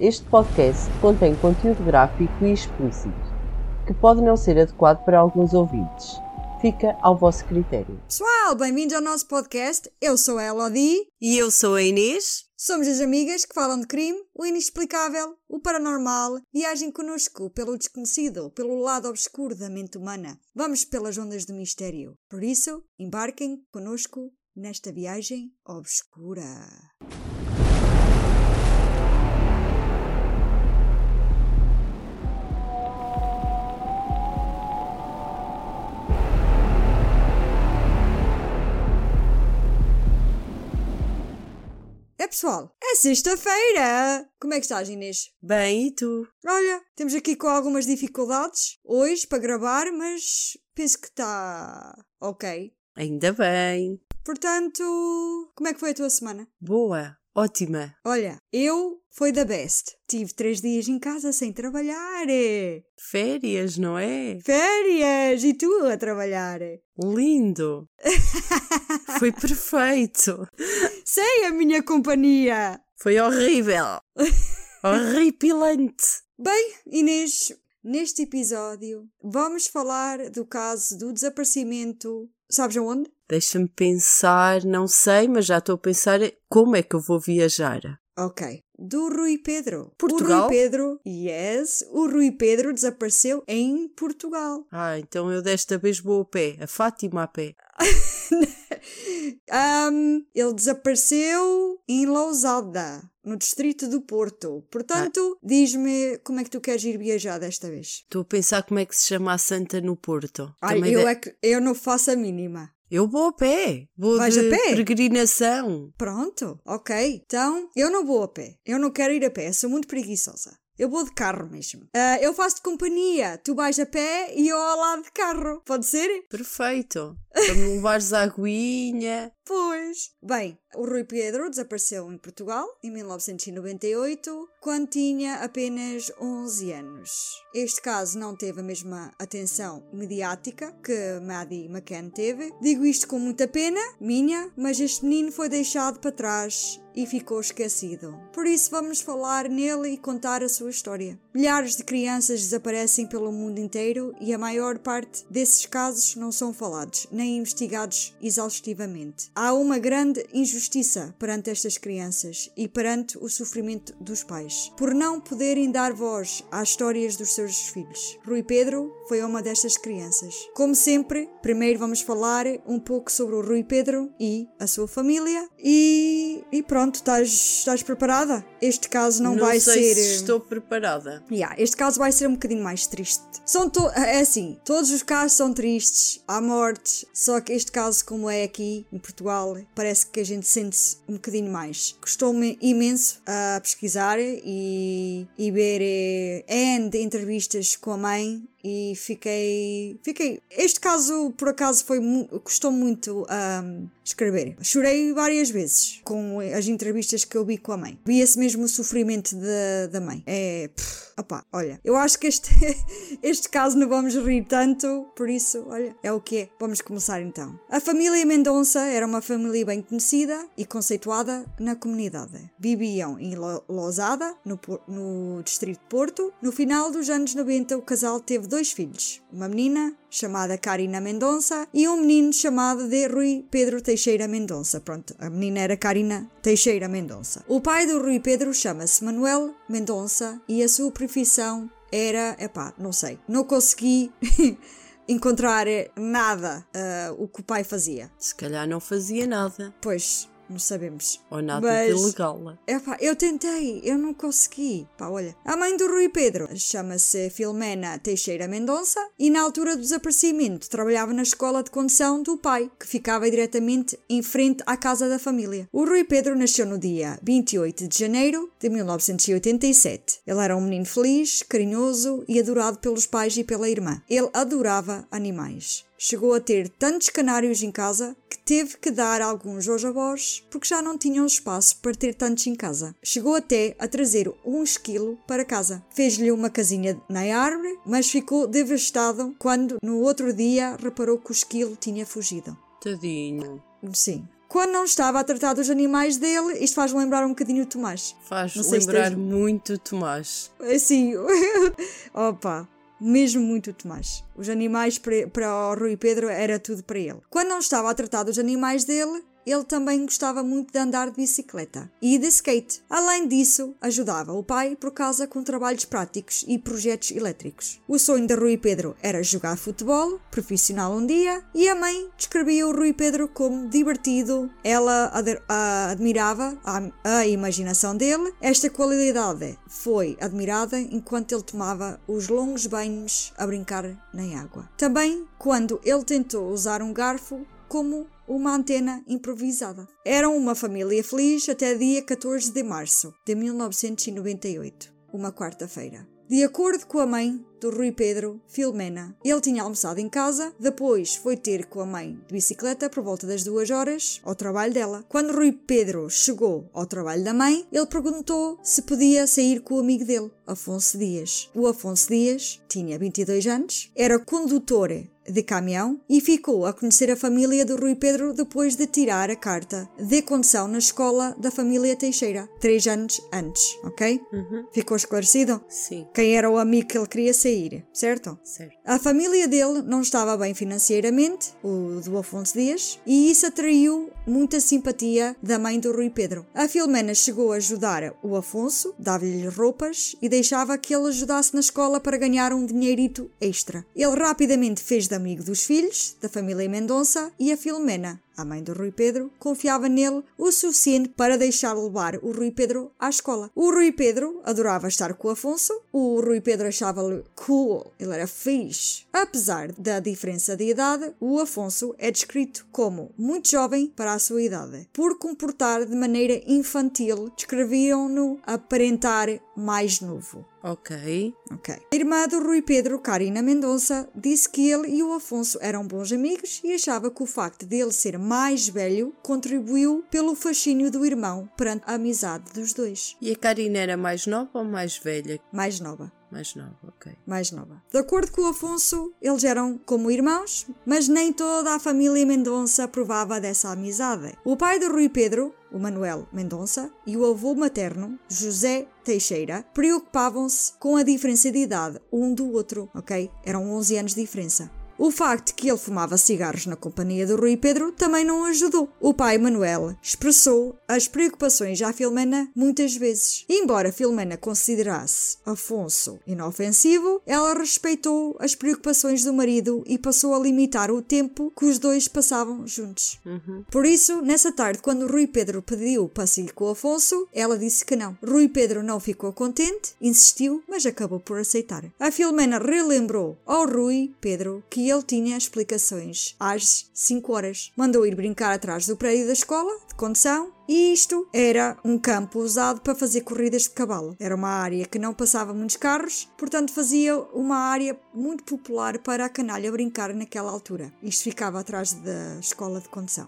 Este podcast contém conteúdo gráfico e explícito, que pode não ser adequado para alguns ouvintes. Fica ao vosso critério. Pessoal, bem-vindos ao nosso podcast. Eu sou a Elodie. E eu sou a Inês. Somos as amigas que falam de crime, o inexplicável, o paranormal e agem connosco pelo desconhecido, pelo lado obscuro da mente humana. Vamos pelas ondas do mistério. Por isso, embarquem connosco nesta viagem obscura. É pessoal, é sexta-feira! Como é que estás, Inês? Bem, e tu? Olha, temos aqui com algumas dificuldades hoje para gravar, mas penso que está ok. Ainda bem. Portanto, como é que foi a tua semana? Boa, ótima. Olha, eu foi da best. Tive três dias em casa sem trabalhar. Férias, não é? Férias! E tu a trabalhar? Lindo. foi perfeito. Sei a minha companhia! Foi horrível. Horripilante. Bem, Inês, neste episódio vamos falar do caso do desaparecimento. Sabes aonde? Deixa-me pensar, não sei, mas já estou a pensar como é que eu vou viajar. Ok. Do Rui Pedro. Portugal? O Rui Pedro, yes, o Rui Pedro desapareceu em Portugal. Ah, então eu desta vez vou a pé, a Fátima a pé. um, ele desapareceu em Lousada, no distrito do Porto. Portanto, diz-me como é que tu queres ir viajar desta vez. Estou a pensar como é que se chama a Santa no Porto. Ai, eu, de- é que, eu não faço a mínima. Eu vou a pé. Vou Vais de a pé? peregrinação. Pronto, ok. Então, eu não vou a pé. Eu não quero ir a pé, sou muito preguiçosa. Eu vou de carro mesmo. Ah, eu faço-te companhia. Tu vais a pé e eu ao lado de carro. Pode ser? Perfeito. Para me levares a aguinha. Pois. Bem, o Rui Pedro desapareceu em Portugal em 1998, quando tinha apenas 11 anos. Este caso não teve a mesma atenção mediática que Maddie McCann teve. Digo isto com muita pena, minha, mas este menino foi deixado para trás e ficou esquecido. Por isso vamos falar nele e contar a sua história. Milhares de crianças desaparecem pelo mundo inteiro e a maior parte desses casos não são falados nem investigados exaustivamente. Há uma grande injustiça perante estas crianças e perante o sofrimento dos pais, por não poderem dar voz às histórias dos seus filhos. Rui Pedro foi uma destas crianças. Como sempre, primeiro vamos falar um pouco sobre o Rui Pedro e a sua família e, e pronto, estás, estás preparada? Este caso não, vai sei ser. se estou preparada. Yeah, este caso vai ser um bocadinho mais triste. São to é assim, todos os casos são tristes, há mortes, só que este caso, como é aqui em Portugal, parece que a gente sente-se um bocadinho mais. Gostou-me imenso a pesquisar e, e ver eh, N de entrevistas com a mãe e fiquei. Fiquei. Este caso, por acaso, foi custou muito a escrever. Chorei várias vezes com as entrevistas que eu vi com a mãe. Via-se mesmo o sofrimento da, da mãe. É. pff, opá, olha, eu acho que este, este caso não vamos rir tanto, por isso, olha, é o que é. Vamos começar então. A família Mendonça era uma família bem conhecida e conceituada na comunidade. Viviam em Lo- Lousada, no, no distrito de Porto. No final dos anos 90, o casal teve dois filhos, uma menina chamada Karina Mendonça e um menino chamado de Rui Pedro Teixeira Mendonça. Pronto, a menina era Karina Teixeira Mendonça. O pai do Rui Pedro chama-se Manuel Mendonça e a sua profissão era, epá, não sei, não consegui encontrar nada ah, o que o pai fazia. Se calhar não fazia nada. Pois, não sabemos. Ou nada Mas- de ilegal. Epá, eu tentei, eu não consegui. Pá, olha. A mãe do Rui Pedro chama-se Filomena Teixeira Mendonça e na altura do desaparecimento trabalhava na escola de condução do pai, que ficava diretamente em frente à casa da família. O Rui Pedro nasceu no dia 28 de janeiro de 1987. Ele era um menino feliz, carinhoso e adorado pelos pais e pela irmã. Ele adorava animais. Chegou a ter tantos canários em casa que teve que dar alguns aos avós porque já não tinham espaço para ter tantos em casa. Chegou até a trazer um esquilo para casa. Fez-lhe uma casinha na árvore, mas ficou devastado quando no outro dia reparou que o esquilo tinha fugido. Tadinho. Sim. quando não estava a tratar dos animais dele, isto faz-me lembrar um bocadinho o Tomás. Faz se lembrar tens- muito Tomás. Assim, opa, mesmo muito Tomás. Os animais para, para o Rui Pedro era tudo para ele. Quando não estava a tratar dos animais dele, ele também gostava muito de andar de bicicleta e de skate. Além disso, ajudava o pai por casa com trabalhos práticos e projetos elétricos. O sonho de Rui Pedro era jogar futebol, profissional um dia, e a mãe descrevia o Rui Pedro como divertido. Ela admirava a, a imaginação dele. Esta qualidade foi admirada enquanto ele tomava os longos banhos a brincar na água. Também quando ele tentou usar um garfo como uma antena improvisada. Eram uma família feliz até dia 14 de março de 1998, uma quarta-feira. De acordo com a mãe do Rui Pedro, Filomena, ele tinha almoçado em casa, depois foi ter com a mãe de bicicleta por volta das duas horas ao trabalho dela. Quando Rui Pedro chegou ao trabalho da mãe, ele perguntou se podia sair com o amigo dele, Afonso Dias. O Afonso Dias tinha 22 anos, era condutor de caminhão e ficou a conhecer a família do Rui Pedro depois de tirar a carta de condução na escola da família Teixeira, três anos antes, ok? Ficou esclarecido? Sim, Quem era o amigo que ele queria sair, certo? certo. A família dele não estava bem financeiramente, o do Afonso Dias, e isso atraiu muita simpatia da mãe do Rui Pedro. A Filomena chegou a ajudar o Afonso, dava-lhe roupas e deixava que ele ajudasse na escola para ganhar um dinheirito extra. Ele rapidamente fez de amigo dos filhos, da família Mendonça, e a Filomena, a mãe do Rui Pedro, confiava nele o suficiente para deixar levar o Rui Pedro à escola. O Rui Pedro adorava estar com o Afonso, o Rui Pedro achava-lhe cool, ele era fixe. Apesar da diferença de idade, o Afonso é descrito como muito jovem para a sua idade. Por comportar de maneira infantil, descreviam-no aparentar mais novo. Ok. Ok. A irmã do Rui Pedro, Karina Mendonça, disse que ele e o Afonso eram bons amigos e achava que o facto dele ser mais velho contribuiu pelo fascínio do irmão perante a amizade dos dois. E a Karina era mais nova ou mais velha? Mais nova. Mais nova, ok. mais nova. De acordo com Afonso, eles eram como irmãos, mas nem toda a família Mendonça provava dessa amizade. O pai de Rui Pedro, o Manuel Mendonça, e o avô materno, José Teixeira, preocupavam-se com a diferença de idade um do outro, ok? Eram 11 anos de diferença. O facto de que ele fumava cigarros na companhia do Rui Pedro também não ajudou. O pai Manuel expressou as preocupações à Filomena muitas vezes. Embora Filomena considerasse Afonso inofensivo, ela respeitou as preocupações do marido e passou a limitar o tempo que os dois passavam juntos. Por isso, nessa tarde, quando Rui Pedro pediu para sair com o Afonso, ela disse que não. Rui Pedro não ficou contente, insistiu, mas acabou por aceitar. A Filomena relembrou ao Rui Pedro que ele tinha explicações às 5 horas. Mandou ir brincar atrás do prédio da escola de condução e isto era um campo usado para fazer corridas de cavalo. Era uma área que não passava muitos carros, portanto fazia uma área muito popular para a canalha brincar naquela altura. Isto ficava atrás da escola de condução.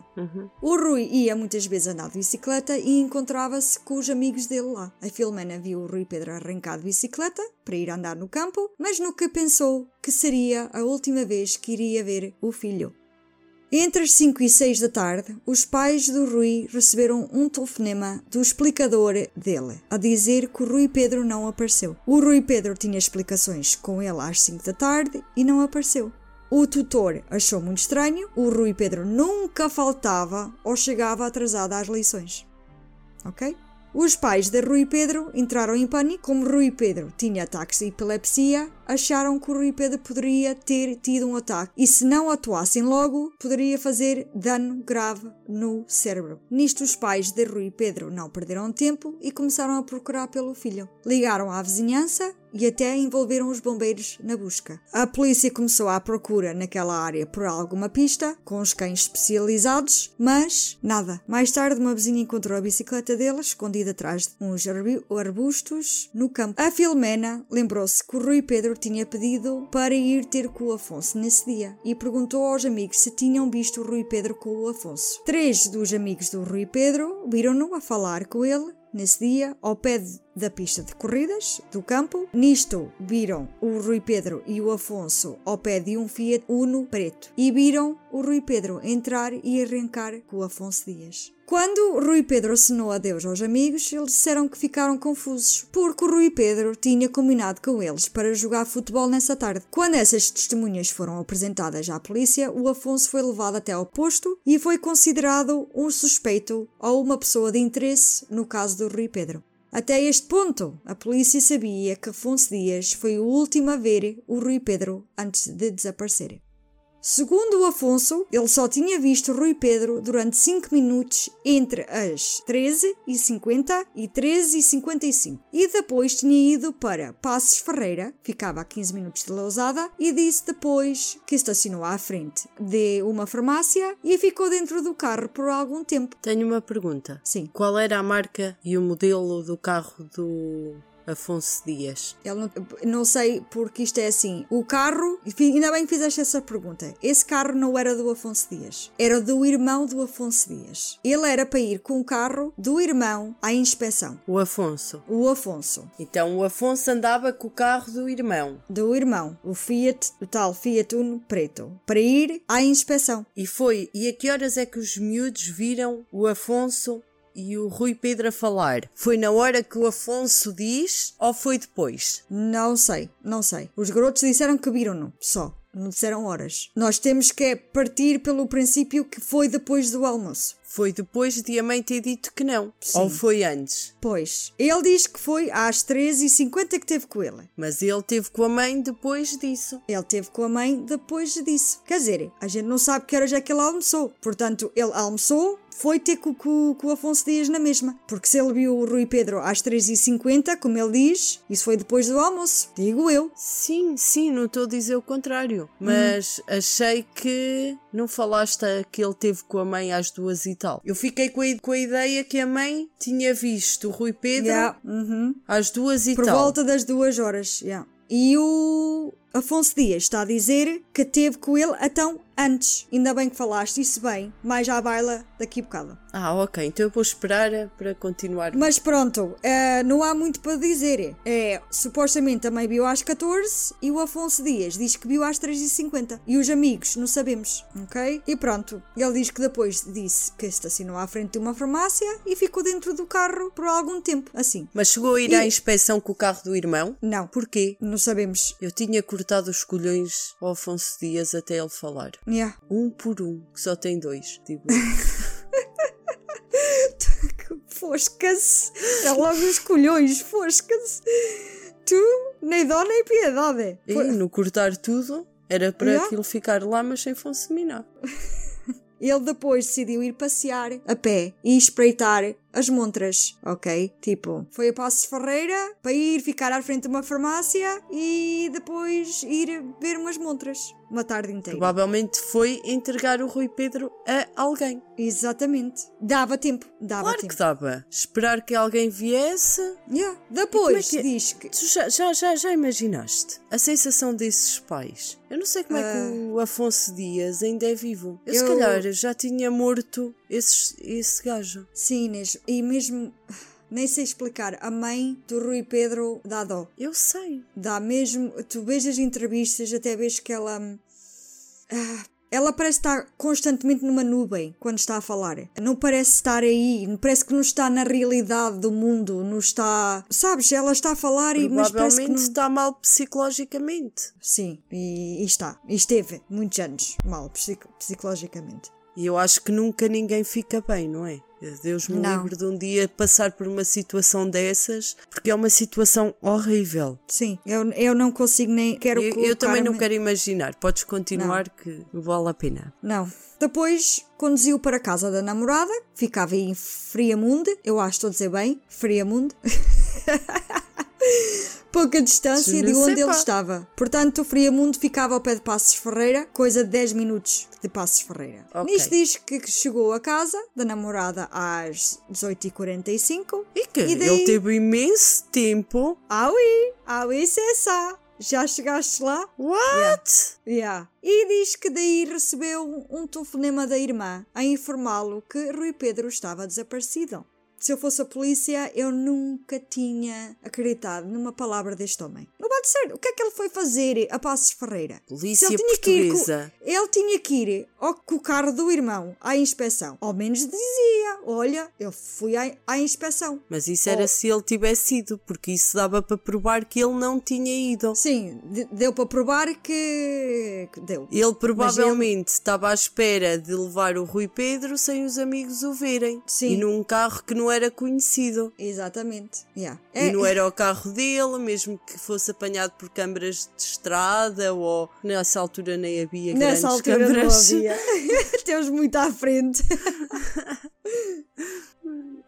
O Rui ia muitas vezes andar de bicicleta e encontrava-se com os amigos dele lá. A Filomena viu o Rui Pedro arrancar de bicicleta para ir andar no campo, mas nunca pensou que seria a última vez que iria ver o filho. Entre as 5 e 6 da tarde, os pais do Rui receberam um telefonema do explicador dele, a dizer que o Rui Pedro não apareceu. O Rui Pedro tinha explicações com ele às 5 da tarde e não apareceu. O tutor achou muito estranho, o Rui Pedro nunca faltava ou chegava atrasado às lições. Ok? Os pais de Rui Pedro entraram em pânico. Como Rui Pedro tinha ataques de epilepsia, acharam que o Rui Pedro poderia ter tido um ataque e, se não atuassem logo, poderia fazer dano grave no cérebro. Nisto, os pais de Rui Pedro não perderam tempo e começaram a procurar pelo filho. Ligaram à vizinhança e até envolveram os bombeiros na busca. A polícia começou à procura naquela área por alguma pista, com os cães especializados, mas nada. Mais tarde, uma vizinha encontrou a bicicleta dele escondida atrás de uns arbustos no campo. A Filomena lembrou-se que o Rui Pedro tinha pedido para ir ter com o Afonso nesse dia e perguntou aos amigos se tinham visto o Rui Pedro com o Afonso. Três dos amigos do Rui Pedro viram-no a falar com ele Nesse dia, ao pé da pista de corridas do campo. Nisto viram o Rui Pedro e o Afonso ao pé de um Fiat Uno preto e viram o Rui Pedro entrar e arrancar com o Afonso Dias. Quando Rui Pedro assinou adeus aos amigos, eles disseram que ficaram confusos, porque o Rui Pedro tinha combinado com eles para jogar futebol nessa tarde. Quando essas testemunhas foram apresentadas à polícia, o Afonso foi levado até ao posto e foi considerado um suspeito ou uma pessoa de interesse no caso do Rui Pedro. Até este ponto, a polícia sabia que Afonso Dias foi o último a ver o Rui Pedro antes de desaparecer. Segundo o Afonso, ele só tinha visto Rui Pedro durante 5 minutos entre as 13h50 e 13h55 e depois tinha ido para Passos Ferreira, ficava a 15 minutos de Lousada, e disse depois que estacionou à frente de uma farmácia e ficou dentro do carro por algum tempo. Tenho uma pergunta. Sim. Qual era a marca e o modelo do carro do Afonso Dias? Ele não, não sei porque isto é assim. O carro, ainda bem que fizeste essa pergunta. Esse carro não era do Afonso Dias, era do irmão do Afonso Dias. Ele era para ir com o carro do irmão à inspeção. O Afonso. O Afonso, Então o Afonso andava com o carro do irmão. do irmão, o Fiat, o tal Fiat Uno preto, para ir à inspeção. E foi. E a que horas é que os miúdos viram o Afonso e o Rui Pedro a falar? Foi na hora que o Afonso diz ou foi depois? Não sei, não sei. Os garotos disseram que viram-no, só. Não disseram horas. Nós temos que é partir pelo princípio que foi depois do almoço. Foi depois de a mãe ter dito que não. Sim. Ou foi antes? Pois. Ele diz que foi às 13h50 que teve com ela. Mas ele teve com a mãe depois disso. Ele teve com a mãe depois disso. Quer dizer, a gente não sabe que horas é que ele almoçou. Portanto, ele almoçou, foi ter com, com, com, o Afonso Dias na mesma. Porque se ele viu o Rui Pedro às 13h50, como ele diz, isso foi depois do almoço, digo eu. Sim, sim, não estou a dizer o contrário. Hum. Mas hum. achei que não falaste que ele teve com a mãe às 2h30 eu fiquei com a, com a ideia que a mãe tinha visto o Rui Pedro yeah. uhum. às duas e Por tal. Por volta das duas horas, yeah. E o Afonso Dias está a dizer que teve com ele então antes. Ainda bem que falaste isso bem. Mais à baila daqui a bocado. Ah, ok. Então eu vou esperar para continuar. Mas pronto, eh, não há muito para dizer. É, supostamente a mãe viu às 14 e o Afonso Dias diz que viu às 3h50. E os amigos, não sabemos, ok? E pronto, ele diz que depois disse que estacionou à frente de uma farmácia e ficou dentro do carro por algum tempo, assim. Mas chegou a ir E- à inspeção com o carro do irmão? Não, Porquê? não sabemos. Eu tinha cortado os colhões ao Afonso Dias até ele falar. Yeah. Um por um, que só tem dois, digo. Fosca-se. É logo os colhões, fosca-se. Tu, nem dó nem piedade. E no cortar tudo, era para Yeah. aquilo ficar lá, mas sem conseminar. Ele depois decidiu ir passear a pé e espreitar as montras, ok? Tipo, foi a Passos Ferreira para ir ficar à frente de uma farmácia e depois ir ver umas montras uma tarde inteira. Provavelmente foi entregar o Rui Pedro a alguém. Exatamente. Dava tempo, dava Claro tempo. que dava. Esperar que alguém viesse. Yeah. Depois é que é? diz que Tu já, já, já, já imaginaste a sensação desses pais? Eu não sei como é que o Afonso Dias ainda é vivo. Eu, se Eu- calhar já tinha morto esses, esse gajo. sim, Inês, e mesmo nem sei explicar, a mãe do Rui Pedro dá dó. Eu sei. Dá mesmo. Tu vês as entrevistas, até vês que ela. ah, ela parece estar constantemente numa nuvem quando está a falar. Não parece estar aí, parece que não está na realidade do mundo, não está. Sabes, ela está a falar e mas parece que não. está mal psicologicamente. Sim, e, e está. E esteve muitos anos mal psico- psicologicamente. E eu acho que nunca ninguém fica bem, não é? Deus me Não. livre de um dia passar por uma situação dessas, porque é uma situação horrível. Sim, eu, eu não consigo nem. Quero Eu, eu também não quero imaginar. Podes continuar que vale a pena. Não. Depois conduziu para a casa da namorada, ficava em Friamunde, eu acho que estou a dizer bem, Friamunde. Pouca distância Je de onde ele pas. estava. Portanto, o Friamundo ficava ao pé de Passos Ferreira, coisa de 10 minutos de Passos Ferreira. Ok. Nisto diz que chegou a casa da namorada às 18h45. E que E daí- ele teve imenso tempo. Ah oui, ah oui, c'est ça. Já chegaste lá? What? Yeah. E diz que daí recebeu um telefonema da irmã a informá-lo que Rui Pedro estava desaparecido. Se eu fosse a polícia, eu nunca tinha acreditado numa palavra deste homem. Não pode ser. O que é que ele foi fazer a Passos Ferreira? Polícia Se ele tinha que ir com- portuguesa. Ele tinha que ir ao, com o carro do irmão à inspeção. Ao menos dizia: Olha, eu fui à, à inspeção. Mas isso era Oh. se ele tivesse ido, porque isso dava para provar que ele não tinha ido. Sim, de- deu para provar que. que deu. Ele provavelmente estava à espera de levar o Rui Pedro sem os amigos o verem. Sim. E num carro que não era conhecido. Exatamente. Yeah. E É- não era o carro dele, mesmo que fosse apanhado por câmaras de estrada ou nessa altura nem havia Nessa grandes altura câmaras. não havia. Temos muito à frente.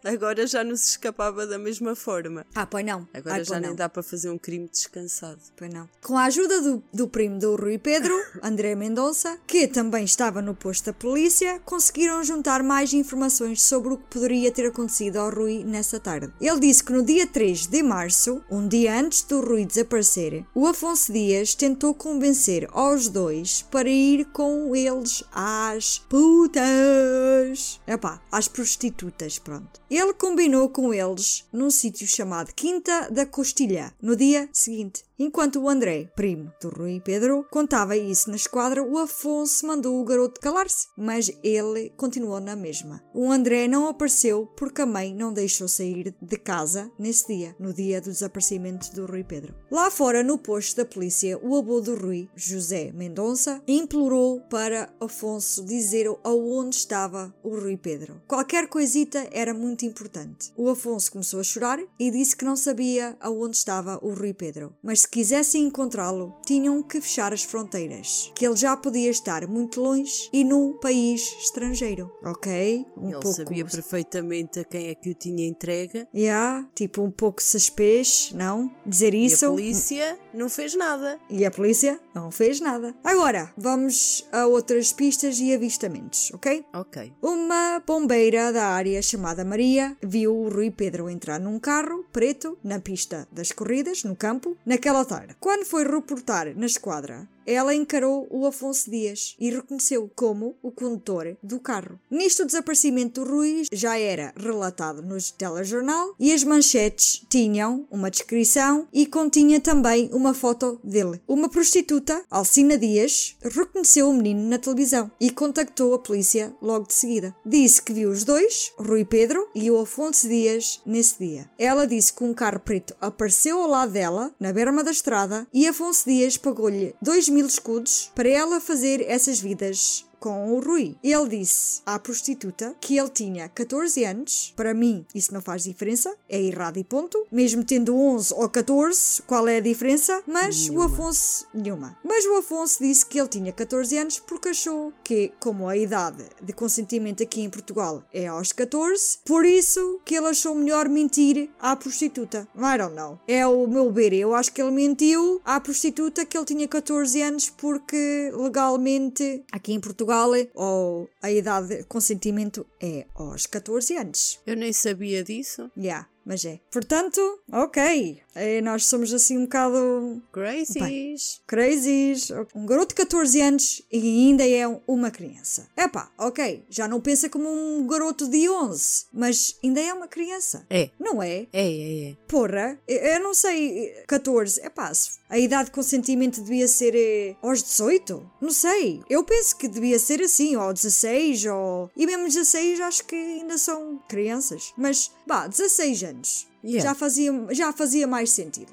Agora já não se escapava da mesma forma. Ah, pois não. Agora Ai, já nem não. dá para fazer um crime descansado. Pois não. Com a ajuda do, do primo do Rui Pedro, André Mendonça, que também estava no posto da polícia, conseguiram juntar mais informações sobre o que poderia ter acontecido ao Rui nessa tarde. Ele disse que no dia 3 de março, um dia antes do Rui desaparecer, o Afonso Dias tentou convencer aos dois para ir com eles às putas. Epá, às prostitutas, pronto. Ele combinou com eles num sítio chamado Quinta da Costilha, no dia seguinte. Enquanto o André, primo do Rui Pedro, contava isso na esquadra, o Afonso mandou o garoto calar-se, mas ele continuou na mesma. O André não apareceu porque a mãe não deixou sair de casa nesse dia, no dia do desaparecimento do Rui Pedro. Lá fora, no posto da polícia, o avô do Rui, José Mendonça, implorou para Afonso dizer aonde estava o Rui Pedro. Qualquer coisita era muito importante. O Afonso começou a chorar e disse que não sabia aonde estava o Rui Pedro, mas se quisessem encontrá-lo, tinham que fechar as fronteiras, que ele já podia estar muito longe e num país estrangeiro, ok? Um ele pouco sabia perfeitamente a quem é que o tinha entregue. Yeah, tipo um pouco suspês, não? Dizer E isso. a polícia não fez nada. E a polícia não fez nada. Agora, vamos a outras pistas e avistamentos, ok? Ok. Uma bombeira da área chamada Maria viu o Rui Pedro entrar num carro preto na pista das corridas, no campo, naquela tarde. Quando foi reportar na esquadra, ela encarou o Afonso Dias e reconheceu como o condutor do carro. Nisto, o desaparecimento do Rui já era relatado no telejornal e as manchetes tinham uma descrição e continha também uma foto dele. Uma prostituta, Alcina Dias, reconheceu o menino na televisão e contactou a polícia logo de seguida. Disse que viu os dois, Rui Pedro e o Afonso Dias, nesse dia. Ela disse que um carro preto apareceu ao lado dela, na berma da estrada, e Afonso Dias pagou-lhe 2 mil escudos para ela fazer essas vidas com o Rui. Ele disse à prostituta que ele tinha 14 anos. Para mim, isso não faz diferença. É errado e ponto. Mesmo tendo 11 ou 14, qual é a diferença? Mas o Afonso... Nenhuma. Mas o Afonso disse que ele tinha 14 anos porque achou que, como a idade de consentimento aqui em Portugal é aos 14, por isso que ele achou melhor mentir à prostituta. I don't know. É o meu ver. Eu acho que ele mentiu à prostituta que ele tinha 14 anos porque legalmente aqui em Portugal ou a idade de consentimento é aos 14 anos. Eu nem sabia disso. Yeah, mas é. Portanto, ok. É, nós somos assim um bocado Crazies. crazies. Um garoto de 14 anos e ainda é um- uma criança. Epá, ok. Já não pensa como um garoto de 11, mas ainda é uma criança. É. Não é? É, é, é. Porra, eu não sei, 14, é pá, se a idade de consentimento devia ser eh, aos 18? Não sei, eu penso que devia ser assim, ou aos 16, ou... E mesmo 16 acho que ainda são crianças, mas, bah, 16 anos, Yeah. já, fazia, já fazia mais sentido.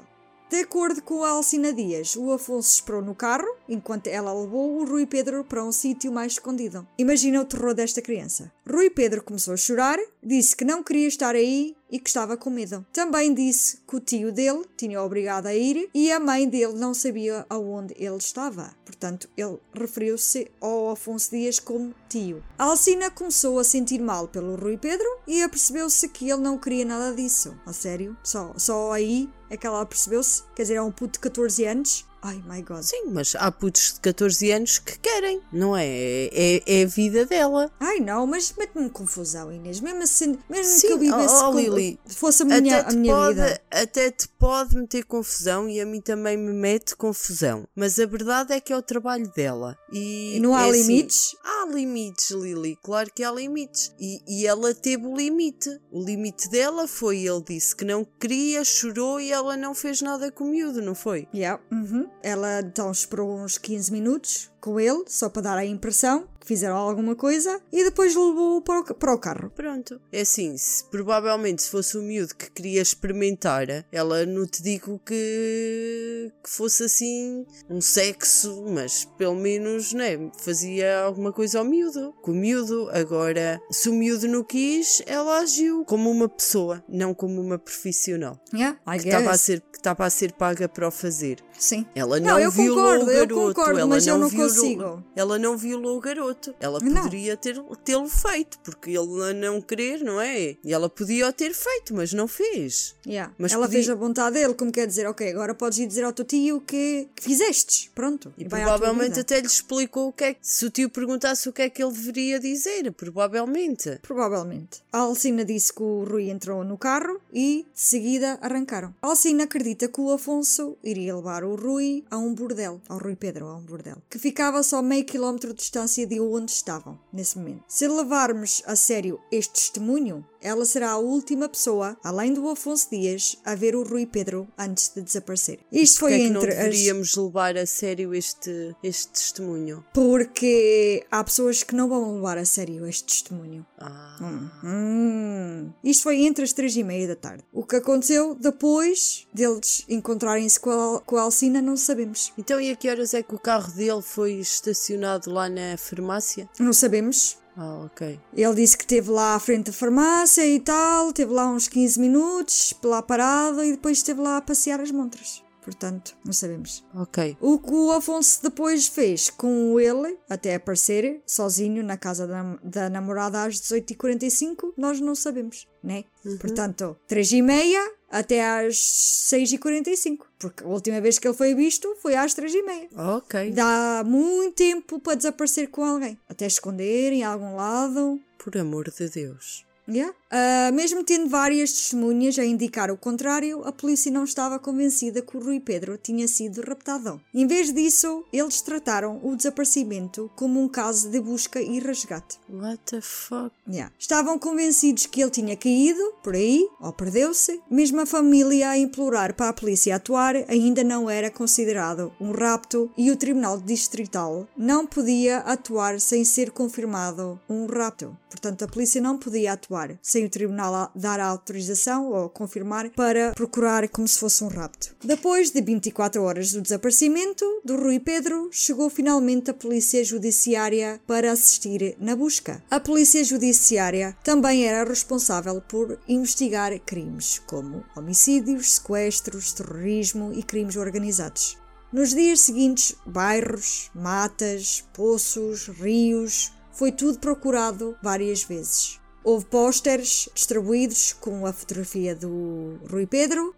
De acordo com a Alcina Dias, o Afonso esperou no carro enquanto ela levou o Rui Pedro para um sítio mais escondido. Imagina o terror desta criança. Rui Pedro começou a chorar, disse que não queria estar aí e que estava com medo. Também disse que o tio dele tinha obrigado a ir e a mãe dele não sabia aonde ele estava. Portanto, ele referiu-se ao Afonso Dias como tio. A Alcina começou a sentir mal pelo Rui Pedro e apercebeu-se que ele não queria nada disso. A sério? Só, só aí é que ela percebeu-se? Quer dizer, é um puto de 14 anos Ai, my God. Sim, mas há putos de 14 anos que querem, não é? É, é a vida dela. Ai, não, mas mete-me confusão, Inês. Mesmo assim, mesmo Sim, que eu vivesse oh, oh, com- Lili, fosse a minha, até a minha pode, vida. Até te pode meter confusão e a mim também me mete confusão. Mas a verdade é que é o trabalho dela. E, E não há é assim, limites? há limites, Lili, claro que há limites. E, e ela teve o limite. O limite dela foi, ele disse que não queria, chorou e ela não fez nada com o miúdo, não foi? Yeah, uhum. Ela então esperou uns 15 minutos com ele, só para dar a impressão fizeram alguma coisa, e depois levou para o, para o carro. Pronto. É assim, se, provavelmente se fosse o miúdo que queria experimentar, ela não te digo que, que fosse assim um sexo, mas pelo menos, né, fazia alguma coisa ao miúdo, com o miúdo. Agora, se o miúdo não quis, ela agiu como uma pessoa, não como uma profissional. Yeah, I Que estava a ser, que estava a ser paga para o fazer. Sim. Ela Não, não, eu violou concordo, o eu garoto. concordo, ela mas eu não violou, consigo. Ela não violou o garoto. Ela poderia ter, tê-lo feito, porque ele não querer, não é? E ela podia o ter feito, mas não fez. Yeah. Mas ela podia- fez a vontade dele, como quer dizer, ok, agora podes ir dizer ao teu tio que, que fizeste. Pronto. E provavelmente até lhe explicou o que é que. Se o tio perguntasse o que é que ele deveria dizer, provavelmente. Provavelmente. A Alcina disse que o Rui entrou no carro e, de seguida, arrancaram. A Alcina acredita que o Afonso iria levar o Rui a um bordel, ao Rui Pedro, a um bordel, que ficava só meio quilómetro de distância de onde estavam, nesse momento. Se levarmos a sério este testemunho, ela será a última pessoa, além do Afonso Dias, a ver o Rui Pedro antes de desaparecer. Isto foi Porque é que não entre as... deveríamos levar a sério este, este testemunho? Porque há pessoas que não vão levar a sério este testemunho. Ah. Hum. Isto foi entre as três e meia da tarde. O que aconteceu depois deles encontrarem-se com a, com a Alcina não sabemos. Então, e a que horas é que o carro dele foi estacionado lá na farmácia? Não sabemos. Ah, ok. Ele disse que esteve lá à frente da farmácia e tal, esteve lá uns 15 minutos, lá parado e depois esteve lá a passear as montras. Portanto, não sabemos. Ok. O que o Afonso depois fez com ele, até aparecer sozinho na casa da, da namorada às 18h45, nós não sabemos, né? Portanto, 3h30 até às 6h45. Porque a última vez que ele foi visto foi às 3h30. Ok. Dá muito tempo para desaparecer com alguém. Até esconder em algum lado. Por amor de Deus. Yeah. Ah, mesmo tendo várias testemunhas a indicar o contrário, a polícia não estava convencida que o Rui Pedro tinha sido raptado. Em vez disso, eles trataram o desaparecimento como um caso de busca e resgate. What the fuck? Yeah. Estavam convencidos que ele tinha caído por aí ou perdeu-se. Mesmo a família a implorar para a polícia atuar ainda não era considerado um rapto e o Tribunal Distrital não podia atuar sem ser confirmado um rapto. Portanto, a polícia não podia atuar sem o tribunal dar a autorização ou confirmar para procurar como se fosse um rapto. Depois de 24 horas do desaparecimento do Rui Pedro, chegou finalmente a polícia judiciária para assistir na busca. A polícia judiciária também era responsável por investigar crimes como homicídios, sequestros, terrorismo e crimes organizados. Nos dias seguintes, bairros, matas, poços, rios, foi tudo procurado várias vezes. Houve pósteres distribuídos com a fotografia do Rui Pedro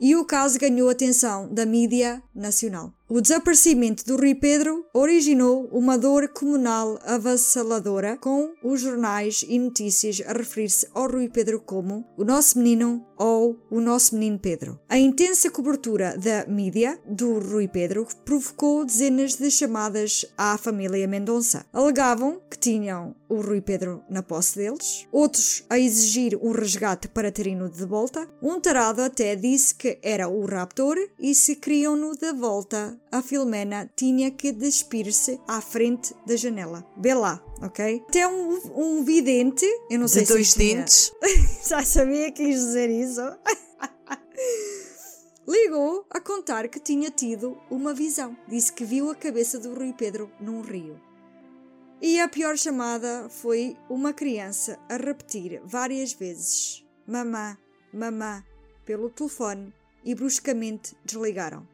e o caso ganhou atenção da mídia nacional. O desaparecimento do Rui Pedro originou uma dor comunal avassaladora, com os jornais e notícias a referir-se ao Rui Pedro como o nosso menino ou o nosso menino Pedro. A intensa cobertura da mídia do Rui Pedro provocou dezenas de chamadas à família Mendonça. Alegavam que tinham o Rui Pedro na posse deles, outros a exigir o resgate para terem-no de volta. Um tarado até disse que era o raptor e se queriam-no de volta, a Filomena tinha que despir-se à frente da janela. Vê lá, ok? Até um, um vidente, eu não sei De se dois tinha- dentes. já sabia que quis dizer isso. Ligou a contar que tinha tido uma visão. Disse que viu a cabeça do Rui Pedro num rio. E a pior chamada foi uma criança a repetir várias vezes: Mamã, mamã, pelo telefone e bruscamente desligaram.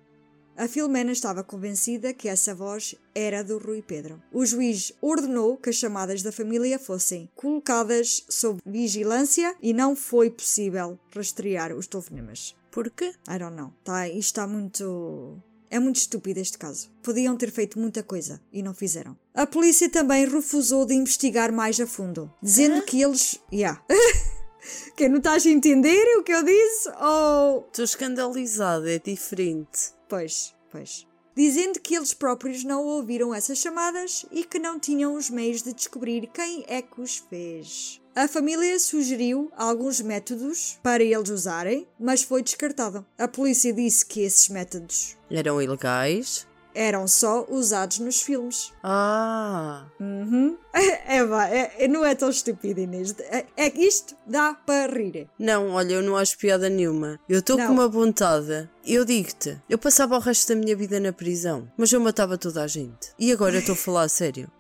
A Filomena estava convencida que essa voz era do Rui Pedro. O juiz ordenou que as chamadas da família fossem colocadas sob vigilância e não foi possível rastrear os telefonemas. Por quê? I don't know. Tá, isto está muito. É muito estúpido este caso. Podiam ter feito muita coisa e não fizeram. A polícia também refusou de investigar mais a fundo, dizendo que eles. Yeah. que não estás a entender o que eu disse? Ou. Estou escandalizada, é diferente. Pois, pois. Dizendo que eles próprios não ouviram essas chamadas e que não tinham os meios de descobrir quem é que os fez. A família sugeriu alguns métodos para eles usarem, mas foi descartado. A polícia disse que esses métodos Eram ilegais? Eram só usados nos filmes. Ah, Uhum. É, vá, é, é- não é tão estúpido, Inês. É, é que isto dá para rir. não, olha, eu não acho piada nenhuma. Eu estou com uma vontade. Eu digo-te, eu passava o resto da minha vida na prisão, mas eu matava toda a gente. E agora eu estou a falar a sério.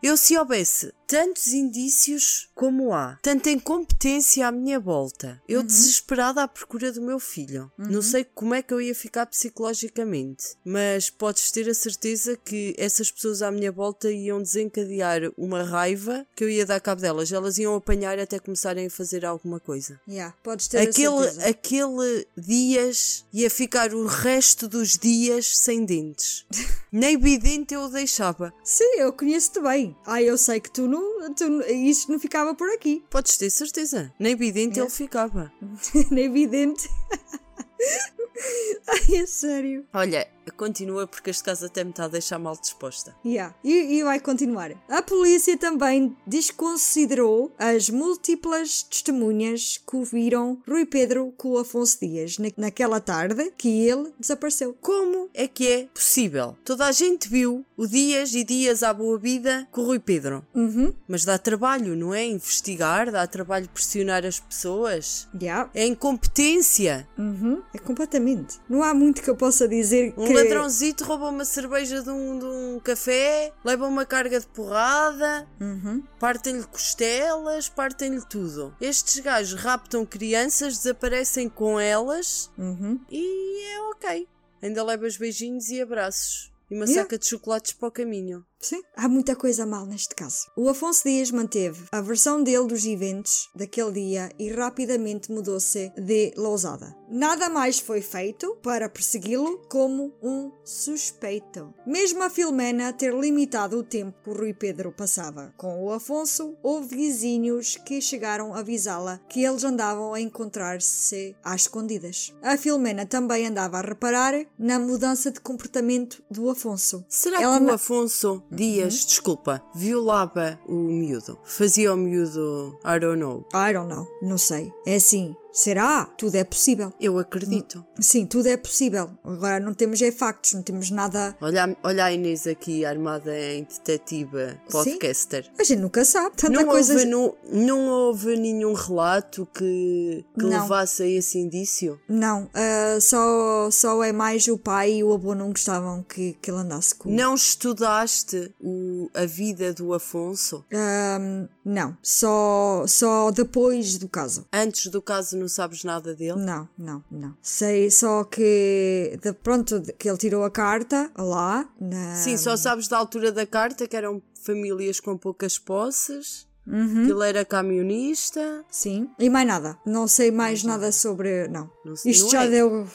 Eu, se houvesse tantos indícios como há, tanta incompetência à minha volta, eu desesperada à procura do meu filho. Não sei como é que eu ia ficar psicologicamente, mas podes ter a certeza que essas pessoas à minha volta iam desencadear uma raiva que eu ia dar cabo delas. Elas iam apanhar até começarem a fazer alguma coisa. Yeah, podes ter a Aquele, certeza. aquele dias ia ficar o resto dos dias sem dentes. Nem vidente eu o deixava. Sim, eu conheço-te bem. Ah, eu sei que tu não, tu, isto não ficava por aqui. Podes ter certeza. Nem vidente ele ficava. Nem evidente. Ai, é sério. Olha, continua porque este caso até me está a deixar mal disposta. Yeah. E, e vai continuar. A polícia também desconsiderou as múltiplas testemunhas que viram Rui Pedro com o Afonso Dias na, naquela tarde que ele desapareceu. Como é que é possível? Toda a gente viu o Dias e Dias à boa vida com o Rui Pedro. Uhum. Mas dá trabalho, não é? Investigar, dá trabalho pressionar as pessoas. Yeah. É incompetência. Uhum. É completamente. Não há muito que eu possa dizer Um que... ladrãozito rouba uma cerveja de um, de um café, leva uma carga de porrada, Uhum. partem-lhe costelas, partem-lhe tudo. Estes gajos raptam crianças, desaparecem com elas Uhum. e é ok. Ainda levas beijinhos e abraços. E uma Yeah. saca de chocolates para o caminho. Sim, há muita coisa mal neste caso. O Afonso Dias manteve a versão dele dos eventos daquele dia e rapidamente mudou-se de lousada. Nada mais foi feito para persegui-lo como um suspeito. Mesmo a Filomena ter limitado o tempo que o Rui Pedro passava com o Afonso, houve vizinhos que chegaram a avisá-la que eles andavam a encontrar-se às escondidas. A Filomena também andava a reparar na mudança de comportamento do Afonso. Será Ela que o Afonso Dias, desculpa, violava o miúdo? Fazia o miúdo, I don't know. I don't know, não sei. É assim, será? Tudo é possível. Eu acredito. Sim, tudo é possível. Agora não temos é factos, não temos nada. Olha, a- olha a Inês aqui, armada em detetive podcaster. A gente nunca sabe. Tanta Não, coisa. houve, não, não houve nenhum relato que, que levasse a esse indício? Não, ah, só, só é mais o pai e o avô não gostavam que, que ele andasse com. Não estudaste o, a vida do Afonso? Ahm, não, só, só depois do caso. Antes do caso não sabes nada dele? Não, não, não. Sei só que, de, pronto, que ele tirou a carta lá. Na... Sim, só sabes da altura da carta que eram famílias com poucas posses, Uhum. que ele era camionista. Sim. E mais nada. Não sei mais nada sobre. Não. Não Isto não já é. deu.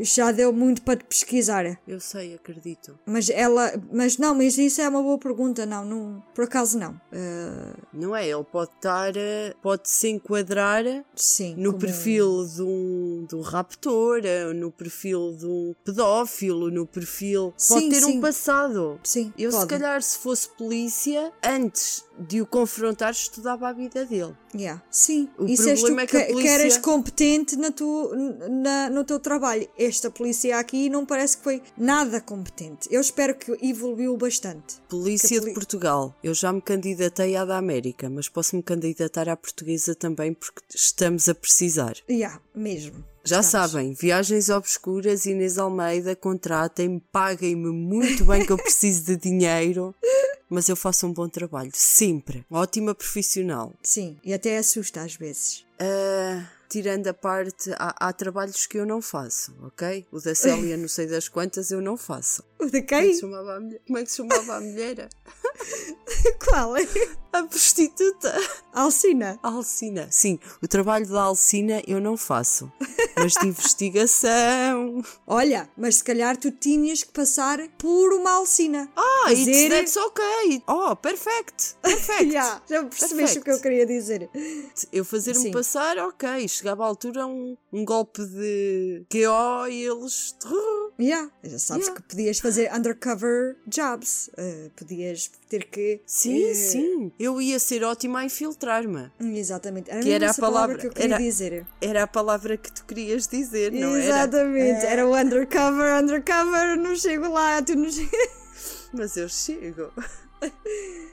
Já deu muito para te pesquisar. Eu sei, acredito. Mas ela. Mas não, mas isso é uma boa pergunta. Não, não por acaso não. Ah, Não é? Ele pode estar, eh, pode se enquadrar sim. no perfil de um, de um raptor, eh, no perfil de um pedófilo, no perfil. Pode Sim, ter sim. um passado. Sim, Eu, se pode. calhar, se fosse polícia, antes de o confrontar, estudava a vida dele. Yeah. Sim, O isso problema é que a que, que polícia- eras competente na tu, na, no teu trabalho. Esta polícia aqui não parece que foi nada competente. Eu espero que evoluiu bastante. Polícia a de poli- Portugal. Eu já me candidatei à da América, mas posso me candidatar à portuguesa também porque estamos a precisar. Yeah, mesmo. Já Estamos. sabem, viagens obscuras, Inês Almeida, contratem-me, paguem-me muito bem que eu preciso de dinheiro, mas eu faço um bom trabalho, sempre. Ótima profissional. Sim, e até assusta às vezes. Ah, tirando a parte, há, há trabalhos que eu não faço, ok? O da Célia, não sei das quantas, eu não faço. O de Como é que quem? se chamava a mulher? Como é que se chamava a mulher? Qual? A prostituta. Alcina. Alcina. Sim, o trabalho da Alcina eu não faço. Mas de investigação. Olha, mas se calhar tu tinhas que passar por uma Alcina. Ah, Fazer- it's that's ok. Oh, perfect. Perfect. Yeah, já percebeste o que eu Perfect. queria dizer. Eu fazer-me passar, ok. Chegava à altura um, um golpe de QO e eles. Yeah. Já sabes Yeah. que podias fazer undercover jobs. Uh, podias ter que. Sim, eh, sim. Eu ia ser ótima a infiltrar-me. Exatamente. Era Que era a palavra, palavra- que eu queria era- dizer. Era a palavra que tu querias dizer, não era? Exatamente. Era o undercover, undercover. Não chego lá, tu não chegas. Mas eu chego.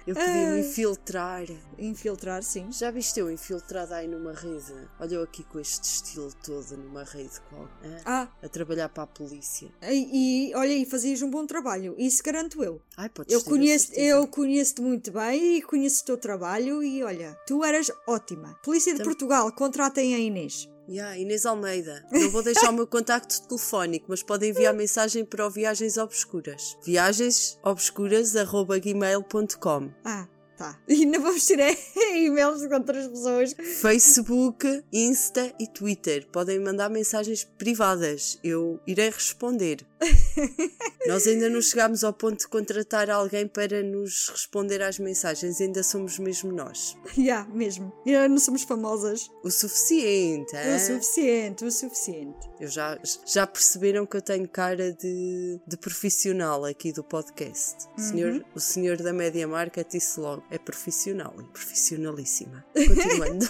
Eu podia me infiltrar. Infiltrar, sim. Já viste eu infiltrada aí numa rede? Olha eu aqui com este estilo todo numa rede qualquer. Ah, A trabalhar para a polícia. e, e olha aí, fazias um bom trabalho. Isso garanto eu. Ai, podes Eu conheço, eu conheço-te muito bem e conheço o teu trabalho e olha, tu eras ótima. Polícia de Tam- Portugal, contratem a Inês. Yeah, Inês Almeida. Não vou deixar o meu contacto telefónico, mas podem enviar mensagem para o Viagens Obscuras. Viagensobscuras.gmail.com Ah, tá. E ainda vamos tirar e-mails de outras pessoas. Facebook, Insta e Twitter. Podem mandar mensagens privadas. Eu irei responder. Nós ainda não chegámos ao ponto de contratar alguém para nos responder às mensagens. Ainda somos mesmo nós. Já, mesmo. Já não somos famosas. O suficiente, O hein? suficiente, o suficiente. Eu já, já perceberam que eu tenho cara de, de profissional aqui do podcast. O, senhor, o senhor da média marca disse logo: é profissional e profissionalíssima. Continuando.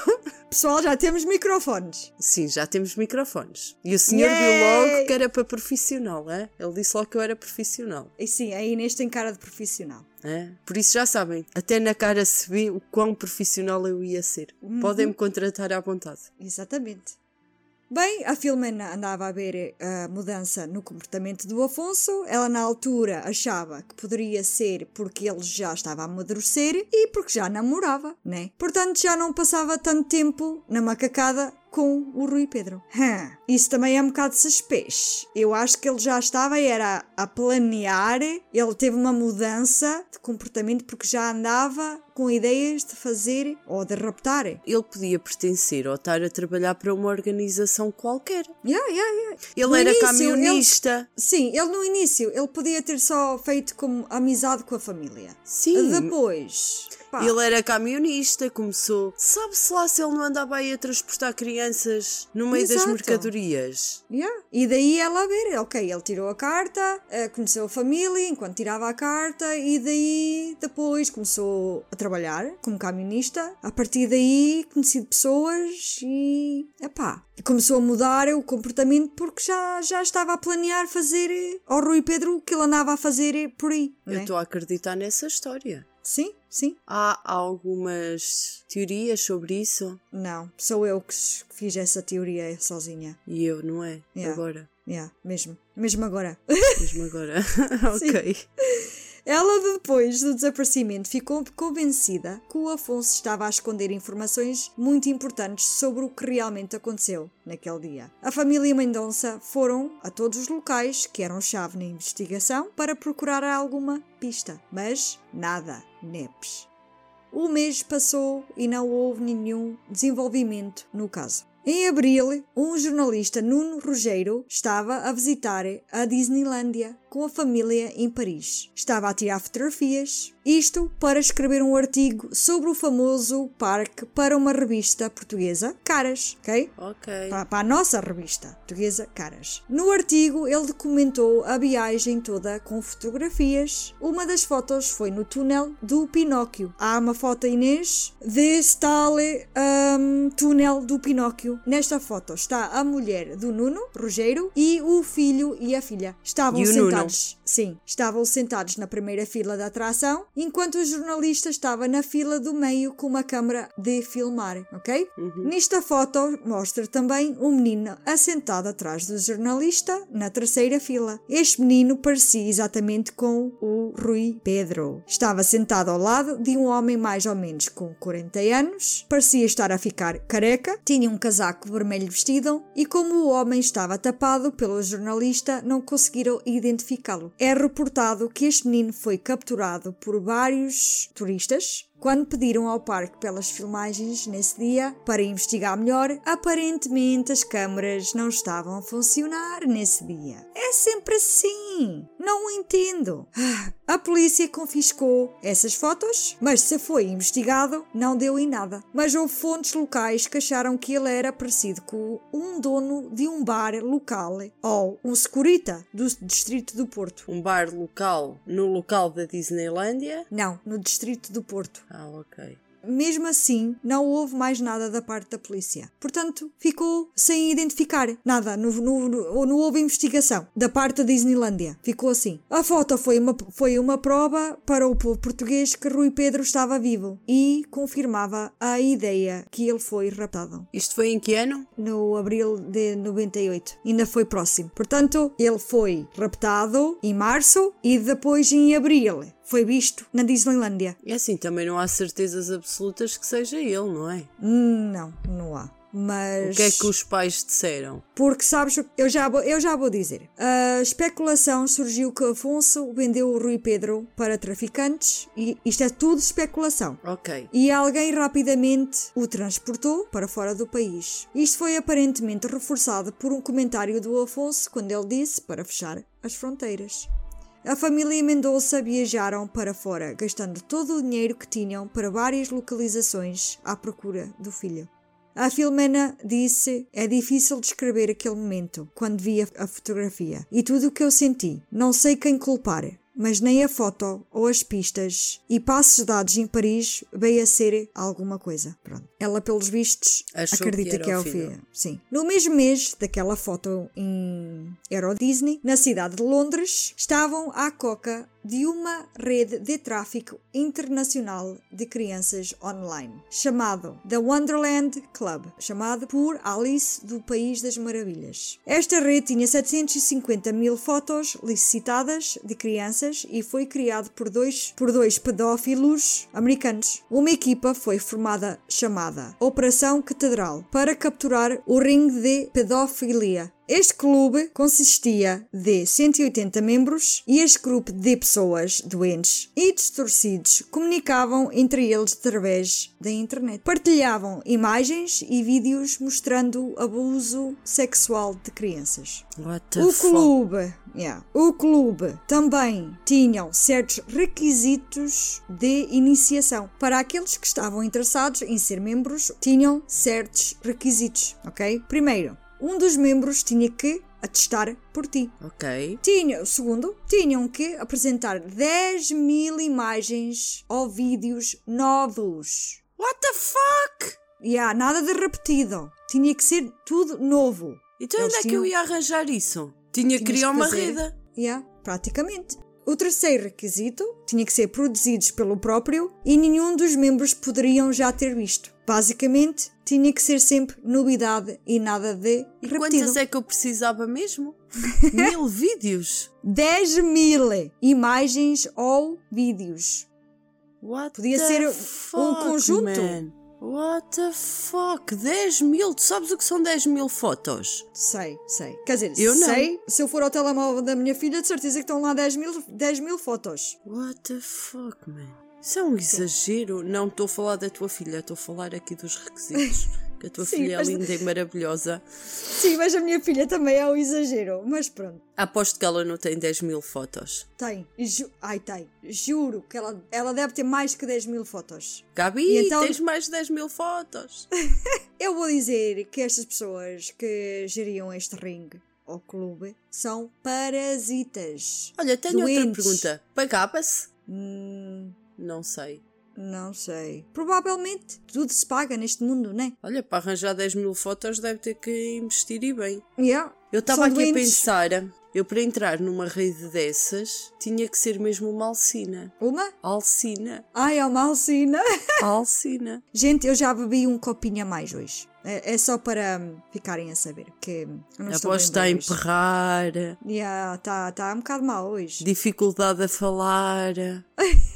Pessoal, já temos microfones. Sim, já temos microfones. E o senhor viu Yay! logo que era para profissional, é? Ele disse logo que eu era profissional. E sim, a Inês tem cara de profissional. É? Por isso já sabem, até na cara se vê o quão profissional eu ia ser. Podem-me contratar à vontade. Exatamente. Bem, a Filomena andava a ver a mudança no comportamento do Afonso. Ela, na altura, achava que poderia ser porque ele já estava a amadurecer e porque já namorava, né? Portanto, já não passava tanto tempo na macacada com o Rui Pedro. Hum, isso também é um bocado suspeixe. Eu acho que ele já estava era a planear, ele teve uma mudança de comportamento porque já andava com ideias de fazer ou de raptar. Ele podia pertencer ou estar a trabalhar para uma organização qualquer. Yeah, yeah, yeah. Ele No era início, camionista. Sim, ele no início, ele podia ter só feito como amizade com a família. Sim. Depois, pá, Ele era camionista, começou. Sabe-se lá se ele não andava aí a transportar crianças no meio das Exato. mercadorias. yeah. e daí ela a ver, ok, ele tirou a carta, eh, conheceu a família enquanto tirava a carta e daí depois começou a trabalhar como camionista. A partir daí conheci pessoas e, epá, começou a mudar o comportamento porque já, já estava a planear fazer ao Rui Pedro o que ele andava a fazer por aí. Eu né? estou a acreditar nessa história. Sim, sim. Há algumas teorias sobre isso Não, sou eu que fiz essa teoria sozinha. e eu, não é? Yeah. Agora. Yeah, mesmo. Mesmo agora. Mesmo agora. ok. Ela, depois do desaparecimento, ficou convencida que o Afonso estava a esconder informações muito importantes sobre o que realmente aconteceu naquele dia. A família Mendonça foram a todos os locais que eram chave na investigação para procurar alguma pista, mas nada, nepes. O mês passou e não houve nenhum desenvolvimento no caso. Em abril, um jornalista, Nuno Rogério, estava a visitar a Disneylândia com a família em Paris. Estava a tirar fotografias, isto para escrever um artigo sobre o famoso parque para uma revista portuguesa, Caras, ok? Ok. para, para a nossa revista portuguesa Caras. No artigo, ele documentou a viagem toda com fotografias. Uma das fotos foi no túnel do Pinóquio. Há uma foto, Inês, desse tal hum, túnel do Pinóquio. Nesta foto está a mulher do Nuno, Rogério, e o filho e a filha. Estavam Nuno? Sentados. Sim, estavam sentados na primeira fila da atração, enquanto o jornalista estava na fila do meio com uma câmera de filmar, ok? Nesta foto mostra também um menino assentado atrás do jornalista na terceira fila. Este menino parecia exatamente com o Rui Pedro. Estava sentado ao lado de um homem mais ou menos com 40 anos, parecia estar a ficar careca, tinha um casaco vermelho vestido e como o homem estava tapado pelo jornalista, não conseguiram identificar identificá-lo. É reportado que este menino foi capturado por vários turistas quando pediram ao parque pelas filmagens nesse dia para investigar melhor, aparentemente as câmaras não estavam a funcionar nesse dia. É sempre assim. Não entendo. Ah, a polícia confiscou essas fotos, mas se foi investigado, não deu em nada. Mas houve fontes locais que acharam que ele era parecido com um dono de um bar local ou um securita do distrito do Porto. Um bar local no local da Disneylândia? Não, no distrito do Porto. Ah, ok. Mesmo assim, não houve mais nada da parte da polícia. Portanto, ficou sem identificar nada. No, no, no, não houve investigação da parte da Disneylândia. Ficou assim. A foto foi uma, foi uma prova para o povo português que Rui Pedro estava vivo e confirmava a ideia que ele foi raptado. Isto foi em que ano? No abril de 98. Ainda foi próximo. Portanto, ele foi raptado em março e depois em abril foi visto na Disneylândia. E assim, também não há certezas absolutas que seja ele, não é? Não, não há. Mas. O que é que os pais disseram? Porque sabes, eu já vou, eu já vou dizer. A especulação surgiu que Afonso vendeu o Rui Pedro para traficantes e isto é tudo especulação. Ok. E alguém rapidamente o transportou para fora do país. Isto foi aparentemente reforçado por um comentário do Afonso quando ele disse para fechar as fronteiras. A família Mendonça viajaram para fora, gastando todo o dinheiro que tinham para várias localizações à procura do filho. A Filomena disse: É difícil descrever aquele momento quando vi a fotografia e tudo o que eu senti. Não sei quem culpar, mas nem a foto ou as pistas e passos dados em Paris veio a ser alguma coisa. Pronto. Ela, pelos vistos, Achou acredita que que, é o o filho. filho. Sim. No mesmo mês daquela foto em Euro Disney, na cidade de Londres, estavam à coca de uma rede de tráfico internacional de crianças online, chamado The Wonderland Club, chamado por Alice do País das Maravilhas. Esta rede tinha 750 mil fotos licitadas de crianças e foi criado por dois, por dois pedófilos americanos. Uma equipa foi formada chamada Operação Catedral para capturar o ringue de pedofilia este clube consistia de 180 membros e este grupo de pessoas doentes e distorcidos comunicavam entre eles através da internet. Partilhavam imagens e vídeos mostrando abuso sexual de crianças. O clube, yeah, o clube também tinham certos requisitos de iniciação. Para aqueles que estavam interessados em ser membros, tinham certos requisitos, ok? Primeiro, um dos membros tinha que atestar por ti. Ok. Tinha, o segundo, tinham que apresentar 10 mil imagens ou vídeos novos. What the fuck? E há nada de repetido. Tinha que ser tudo novo. Então Eles onde é que tinham- eu ia arranjar isso? Tinha que criar que uma fazer. rede. Yeah, praticamente. O terceiro requisito tinha que ser produzidos pelo próprio e nenhum dos membros poderiam já ter visto. Basicamente, tinha que ser sempre novidade e nada de E repetido. quantas é que eu precisava mesmo? Mil vídeos? 10 mil imagens ou vídeos. What Podia the ser um fuck, conjunto. man? What the fuck? 10 mil? Tu sabes o que são 10 mil fotos? Sei, sei. Quer dizer, Eu não. sei. Se eu for ao telemóvel da minha filha, de certeza que estão lá 10 mil, 10 mil fotos. What the fuck, man? Isso é um exagero. Não estou a falar da tua filha, estou a falar aqui dos requisitos. Que a tua Sim, filha é mas- linda e maravilhosa. Sim, mas a minha filha também é um exagero. Mas pronto. Aposto que ela não tem 10 mil fotos. Tem. Ju Ai, tem. Juro que ela, ela deve ter mais que 10 mil fotos. Gabi, E então- tens mais de 10 mil fotos. Eu vou dizer que estas pessoas que geriam este ringue ou clube são parasitas. Olha, tenho outra Doentes. pergunta. Pagava-se? Hum, Não sei. não sei. Provavelmente tudo se paga neste mundo, né? Olha, para arranjar 10 mil fotos deve ter que investir e bem. Yeah. Eu estava aqui a doentes. pensar, eu para entrar numa rede dessas tinha que ser mesmo uma alcina. Uma? Alcina. Ai, é uma alcina. Alcina. Gente, eu já bebi um copinho a mais hoje. É, é só para hum, ficarem a saber que eu não A estou voz bem está a emperrar, Yeah, tá, tá um bocado mal hoje. dificuldade a falar,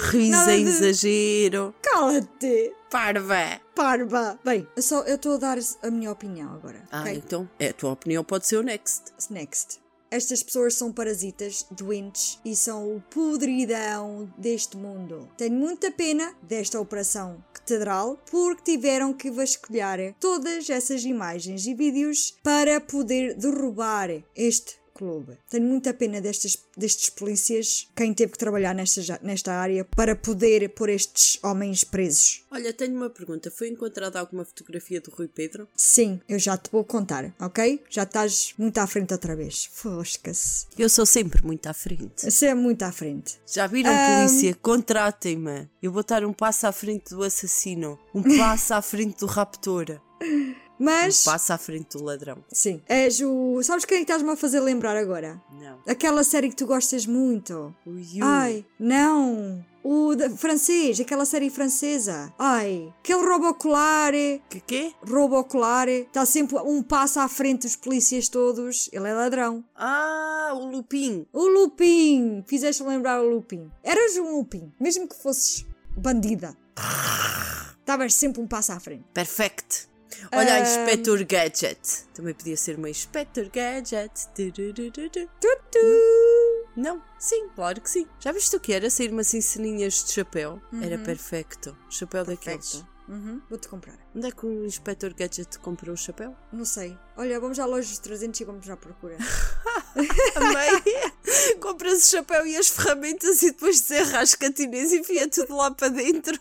riso a de- exagero. Cala-te! Parva! Parva! Bem, eu só eu estou a dar a minha opinião agora. Ah, ok? então, é, a tua opinião pode ser o next. Next. estas pessoas são parasitas, doentes e são o podridão deste mundo. Tenho muita pena desta operação catedral porque tiveram que vasculhar todas essas imagens e vídeos para poder derrubar este clube. Tenho muita pena destes, destes polícias, quem teve que trabalhar nesta, nesta área para poder pôr estes homens presos. Olha, tenho uma pergunta. Foi encontrada alguma fotografia do Rui Pedro? Sim, eu já te vou contar, ok? Já estás muito à frente outra vez. Fosca-se. Eu sou sempre muito à frente. Você é muito à frente. Já viram, um... polícia? Contratem-me. Eu vou estar um passo à frente do assassino, um passo à frente do raptor. Mas. Um passo à frente do ladrão. Sim. És o. Sabes quem é estás-me a fazer lembrar agora? Não. Aquela série que tu gostas muito. O You. Ai, não. O da, francês, aquela série francesa. Ai, aquele robocolar. Que quê? Robocolar. Está sempre um passo à frente dos polícias todos. Ele é ladrão. Ah, o Lupin. O Lupin. Fizeste lembrar o Lupin. Eras um Lupin, mesmo que fosses bandida. Estavas sempre um passo à frente. Perfect. Olha, um... Inspector Gadget. Também podia ser uma Inspector Gadget. Não, sim, claro que sim. Já viste o que era sair umas ceninhas de chapéu? Uhum. Era perfeito. Chapéu perfecto. daqueles. Uhum. Vou-te comprar. Onde é que o Inspector Gadget comprou o chapéu? Não sei. Olha, vamos à loja dos 300 e vamos já procurar. Amei! Compras o chapéu e as ferramentas e depois desenrasca-te e enfia tudo lá para dentro.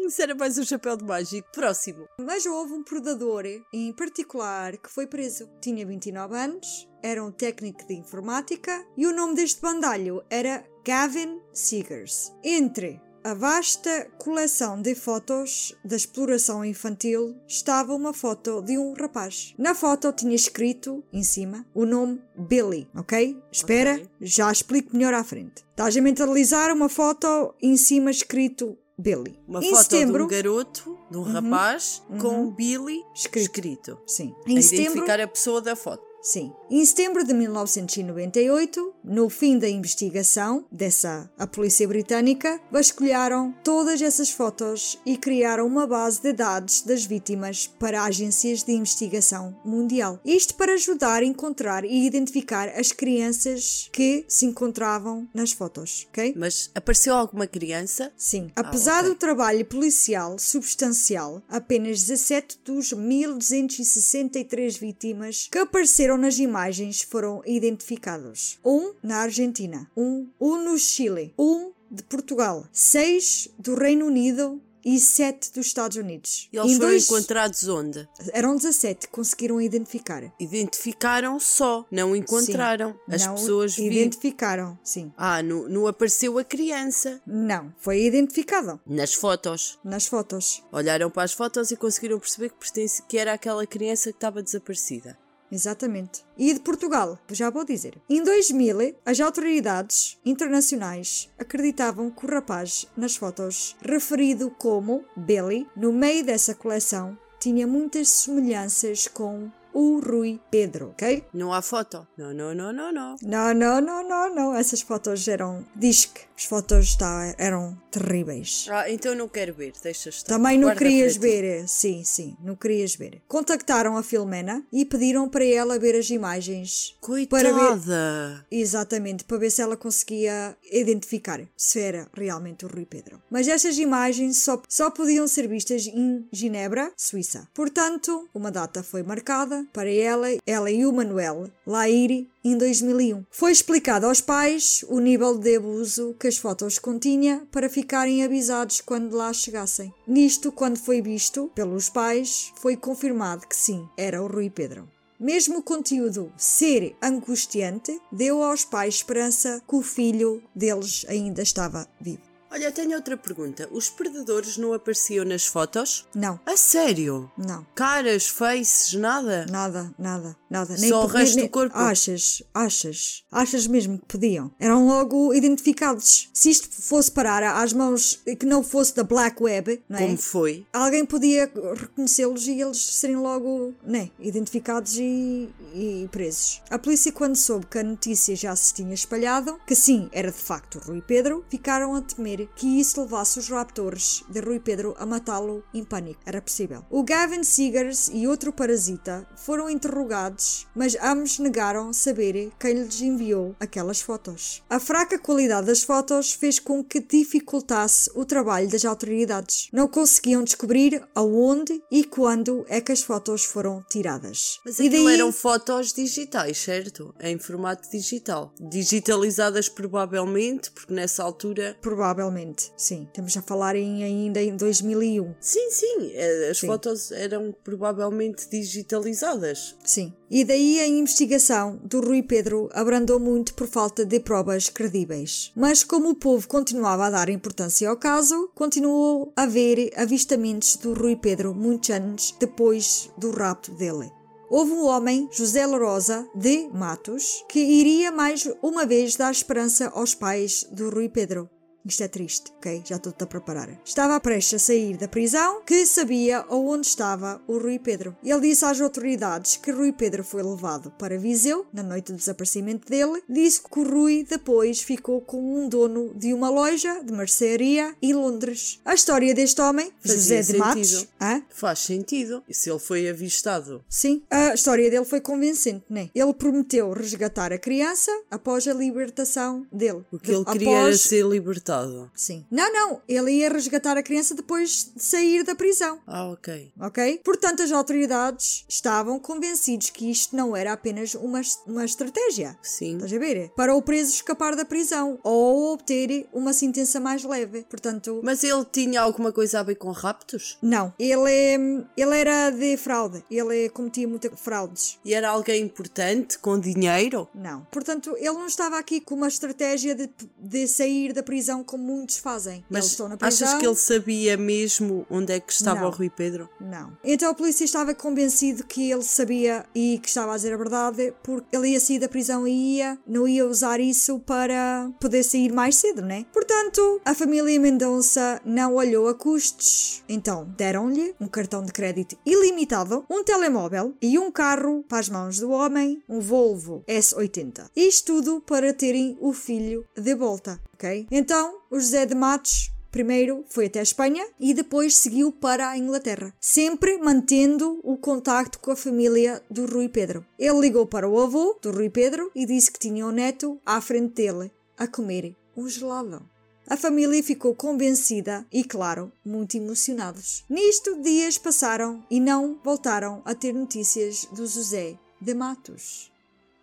Isso era mais um chapéu de mágico. Próximo. Mas houve um predador em particular que foi preso. Tinha 29 anos, era um técnico de informática e o nome deste bandalho era Gavin Seegers. Entre a vasta coleção de fotos da exploração infantil estava uma foto de um rapaz. Na foto tinha escrito em cima o nome Billy, ok? Espera, okay. já explico melhor à frente. Estás a mentalizar uma foto em cima escrito Billy. Uma em foto setembro, de um garoto, de um uhum, rapaz, uhum, com Billy escrito. escrito. Sim. Em a setembro, identificar a pessoa da foto. Sim. Em setembro de 1998, no fim da investigação dessa a polícia britânica, vasculharam todas essas fotos e criaram uma base de dados das vítimas para agências de investigação mundial. Isto para ajudar a encontrar e identificar as crianças que se encontravam nas fotos, ok? Mas apareceu alguma criança? Sim. Ah, Apesar okay. do trabalho policial substancial, apenas 17 dos 1263 vítimas que apareceram nas imagens foram identificados. Um na Argentina, um, um no Chile, um de Portugal, seis do Reino Unido e 7 dos Estados Unidos. E eles foram dois... encontrados onde? Eram 17, conseguiram identificar. Identificaram só, não encontraram. Sim, As não pessoas. Identificaram, sim. Ah, não, não apareceu a criança. Não, foi identificado. Nas fotos. Nas fotos. Olharam para as fotos e conseguiram perceber que, pertence, que era aquela criança que estava desaparecida. Exatamente. E de Portugal, já vou dizer. Em 2000, as autoridades internacionais acreditavam que o rapaz nas fotos, referido como Billy, no meio dessa coleção, tinha muitas semelhanças com o Rui Pedro, ok? Não há foto. Não, não, não, não, não. Não, não, não, não, não. Essas fotos eram. Diz as fotos tá, eram terríveis. Ah, então não quero ver, deixa estar. Também não Guarda querias ver, sim, sim, não querias ver. Contactaram a Filomena e pediram para ela ver as imagens. Coitada! Para ver... Exatamente, para ver se ela conseguia identificar se era realmente o Rui Pedro. Mas estas imagens só, só podiam ser vistas em Genebra, Suíça. Portanto, uma data foi marcada para ela, ela e o Manuel lá ir em 2001. Foi explicado aos pais o nível de abuso que as fotos continha para ficarem avisados quando lá chegassem. Nisto, quando foi visto pelos pais, foi confirmado que sim, era o Rui Pedro. Mesmo o conteúdo ser angustiante, deu aos pais esperança que o filho deles ainda estava vivo. Olha, tenho outra pergunta. Os predadores não apareciam nas fotos? Não. A sério? Não. Caras, faces, nada? Nada, nada, nada. Nem Só o resto nem, do corpo? Achas, achas. Achas mesmo que podiam. Eram logo identificados. Se isto fosse parar às mãos que não fosse da Black Web, não é? Como foi? Alguém podia reconhecê-los e eles serem logo, né, identificados e, e presos. A polícia, quando soube que a notícia já se tinha espalhado, que sim, era de facto Rui Pedro, ficaram a temer que isso levasse os raptores de Rui Pedro a matá-lo em pânico. Era possível. O Gavin Seegers e outro parasita foram interrogados, mas ambos negaram saber quem lhes enviou aquelas fotos. A fraca qualidade das fotos fez com que dificultasse o trabalho das autoridades. Não conseguiam descobrir aonde e quando é que as fotos foram tiradas. Mas e daí... eram fotos digitais, certo? Em formato digital. Digitalizadas provavelmente, porque nessa altura. Provavelmente, sim. Estamos a falar em, ainda em 2001. Sim, sim, eh, as Sim. fotos eram provavelmente digitalizadas. Sim. E daí a investigação do Rui Pedro abrandou muito por falta de provas credíveis. Mas como o povo continuava a dar importância ao caso, continuou a haver avistamentos do Rui Pedro muitos anos depois do rapto dele. Houve um homem, José Lourosa de Matos, que iria mais uma vez dar esperança aos pais do Rui Pedro. Isto é triste, ok? Já estou-te a preparar. Estava prestes a sair da prisão que sabia onde estava o Rui Pedro. Ele disse às autoridades que Rui Pedro foi levado para Viseu na noite do desaparecimento dele. Disse que o Rui depois ficou com um dono de uma loja de mercearia em Londres. A história deste homem, Fazia José de Matos, hã? Faz sentido. E se ele foi avistado? Sim, a história dele foi convincente, né? Ele prometeu resgatar a criança após a libertação dele. O que ele queria era após... ser libertado. Sim. Não, não. Ele ia resgatar a criança depois de sair da prisão. Ah, ok. Ok? Portanto, as autoridades estavam convencidos que isto não era apenas uma, uma estratégia. Sim. Estás a ver? Para o preso escapar da prisão ou obter uma sentença mais leve. Portanto, Mas ele tinha alguma coisa a ver com raptos? não. Ele, ele era de fraude. Ele cometia muitas fraudes. E era alguém importante, com dinheiro? Não. Portanto, ele não estava aqui com uma estratégia de, de sair da prisão como muitos fazem. Eles Mas estão na prisão. achas que ele sabia mesmo onde é que estava Não. o Rui Pedro? Não. Então a polícia estava convencido que ele sabia e que estava a dizer a verdade porque ele ia sair da prisão e ia, não ia usar isso para poder sair mais cedo, né? Portanto, a família Mendonça não olhou a custos. Então deram-lhe um cartão de crédito ilimitado, um telemóvel e um carro para as mãos do homem, um Volvo S80. Isto tudo para terem o filho de volta, ok? Então, o José de Matos Primeiro foi até a Espanha e depois seguiu para a Inglaterra, sempre mantendo o contacto com a família do Rui Pedro. Ele ligou para o avô do Rui Pedro e disse que tinha um neto à frente dele a comer um gelado. A família ficou convencida e, claro, muito emocionados. Nisto, dias passaram e não voltaram a ter notícias do José de Matos.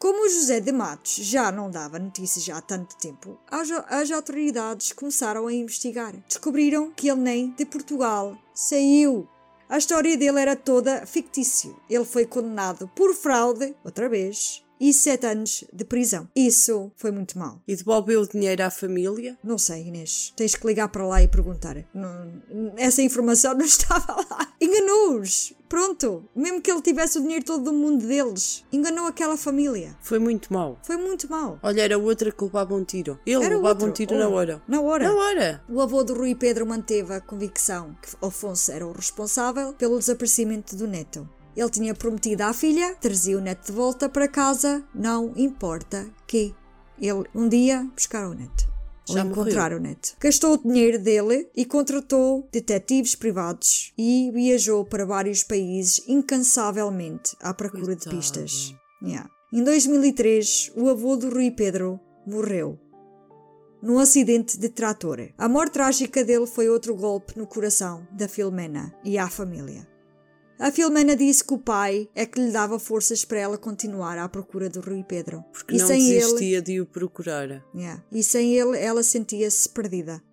Como José de Matos já não dava notícias há tanto tempo, as, autoridades começaram a investigar. Descobriram que ele nem de Portugal saiu. A história dele era toda fictício. Ele foi condenado por fraude, outra vez, e sete anos de prisão. Isso foi muito mal. E devolveu o dinheiro à família? Não sei, Inês. Tens que ligar para lá e perguntar. Não- essa informação não estava lá. Enganou-os. Pronto. Mesmo que ele tivesse o dinheiro todo do mundo deles, enganou aquela família. Foi muito mau. Foi muito mal. Olha, era outra que levava um tiro. Ele Era levava outro. um tiro na hora. Na hora. Na hora! O avô do Rui Pedro manteve a convicção que Alfonso era o responsável pelo desaparecimento do neto. Ele tinha prometido à filha trazia o neto de volta para casa, não importa que. Ele um dia buscar o neto. Ou Já encontrar morreu. o neto. Gastou o dinheiro dele e contratou detetives privados e viajou para vários países incansavelmente à procura de Coitado. pistas. Yeah. Em 2003, o avô do Rui Pedro morreu num acidente de trator. A morte trágica dele foi outro golpe no coração da Filomena e à família. A Filomena disse que o pai é que lhe dava forças para ela continuar à procura do Rui Pedro. Porque e não sem ele, desistia de o procurar. Yeah. E sem ele, ela sentia-se perdida.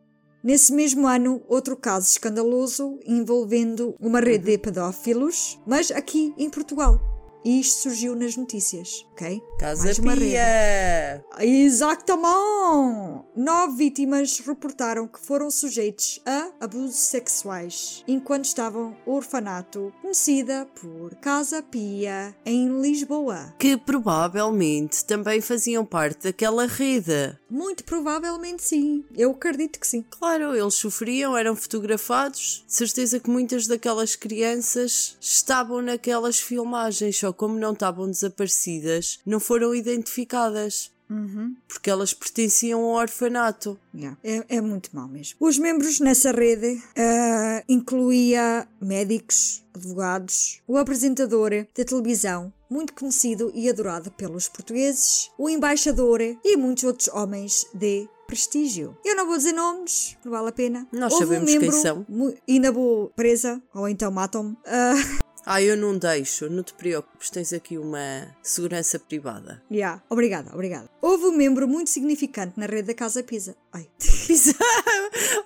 Nesse mesmo ano, outro caso escandaloso envolvendo uma rede de pedófilos, mas aqui em Portugal. E isto surgiu nas notícias, ok? Casa Mais uma. Pia! Exatamente! Nove vítimas reportaram que foram sujeitos a abusos sexuais enquanto estavam no orfanato, conhecida por Casa Pia, em Lisboa. Que provavelmente também faziam parte daquela rede. Muito provavelmente sim. Eu acredito que sim. Claro, eles sofriam, eram fotografados. De certeza que muitas daquelas crianças estavam naquelas filmagens, só como não estavam desaparecidas, não foram identificadas. Uhum. porque elas pertenciam ao orfanato. Yeah. É, é muito mau mesmo. Os membros nessa rede ah, incluía médicos, advogados, o apresentador da televisão, muito conhecido e adorado pelos portugueses, o embaixador e muitos outros homens de prestígio. Eu não vou dizer nomes, não vale a pena. Nós Houve sabemos um membro, quem são. mu- Ainda vou presa, ou então matam-me. Ah, Ah, eu não deixo, não te preocupes, tens aqui uma segurança privada. yeah. Obrigada, obrigada. Houve um membro muito significante na rede da Casa Pisa. Ai. Pizza!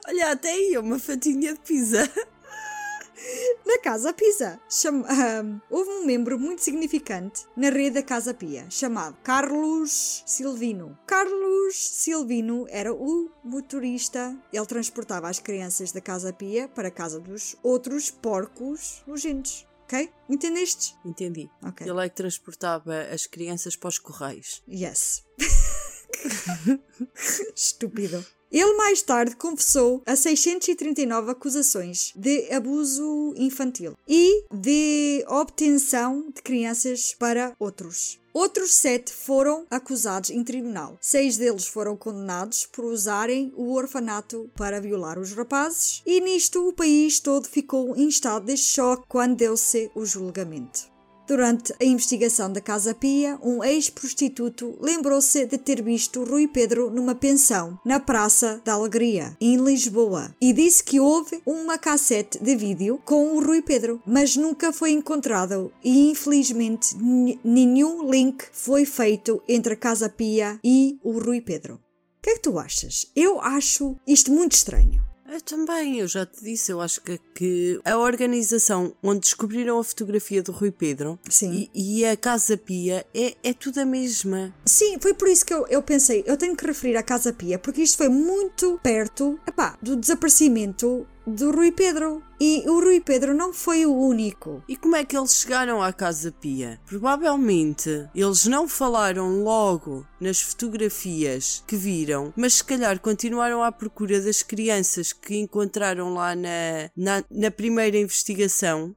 Olha, até aí, uma fatinha de pizza. Na Casa Pisa. Cham- ahm, houve um membro muito significante na rede da Casa Pia, chamado Carlos Silvino. Carlos Silvino era o motorista. Ele transportava as crianças da Casa Pia para a casa dos outros porcos nojentos. Ok? Entendeste? Entendi. Ok. Ele é que transportava as crianças para os correios. Yes. Estúpido. Ele mais tarde confessou a 639 acusações de abuso infantil e de obtenção de crianças para outros. Outros sete foram acusados em tribunal. Seis deles foram condenados por usarem o orfanato para violar os rapazes, e nisto o país todo ficou em estado de choque quando deu-se o julgamento. Durante a investigação da Casa Pia, um ex-prostituto lembrou-se de ter visto Rui Pedro numa pensão na Praça da Alegria, em Lisboa, e disse que houve uma cassete de vídeo com o Rui Pedro, mas nunca foi encontrado e infelizmente nenhum link foi feito entre a Casa Pia e o Rui Pedro. O que é que tu achas? Eu acho isto muito estranho. Eu também, eu já te disse, eu acho que, que a organização onde descobriram a fotografia do Rui Pedro e, e a Casa Pia é, é tudo a mesma. Sim, foi por isso que eu, eu pensei, eu tenho que referir à Casa Pia, porque isto foi muito perto epá, do desaparecimento do Rui Pedro. E o Rui Pedro não foi o único. E como é que eles chegaram à Casa Pia? Provavelmente eles não falaram logo nas fotografias que viram, mas se calhar continuaram à procura das crianças que encontraram lá na, na, na primeira investigação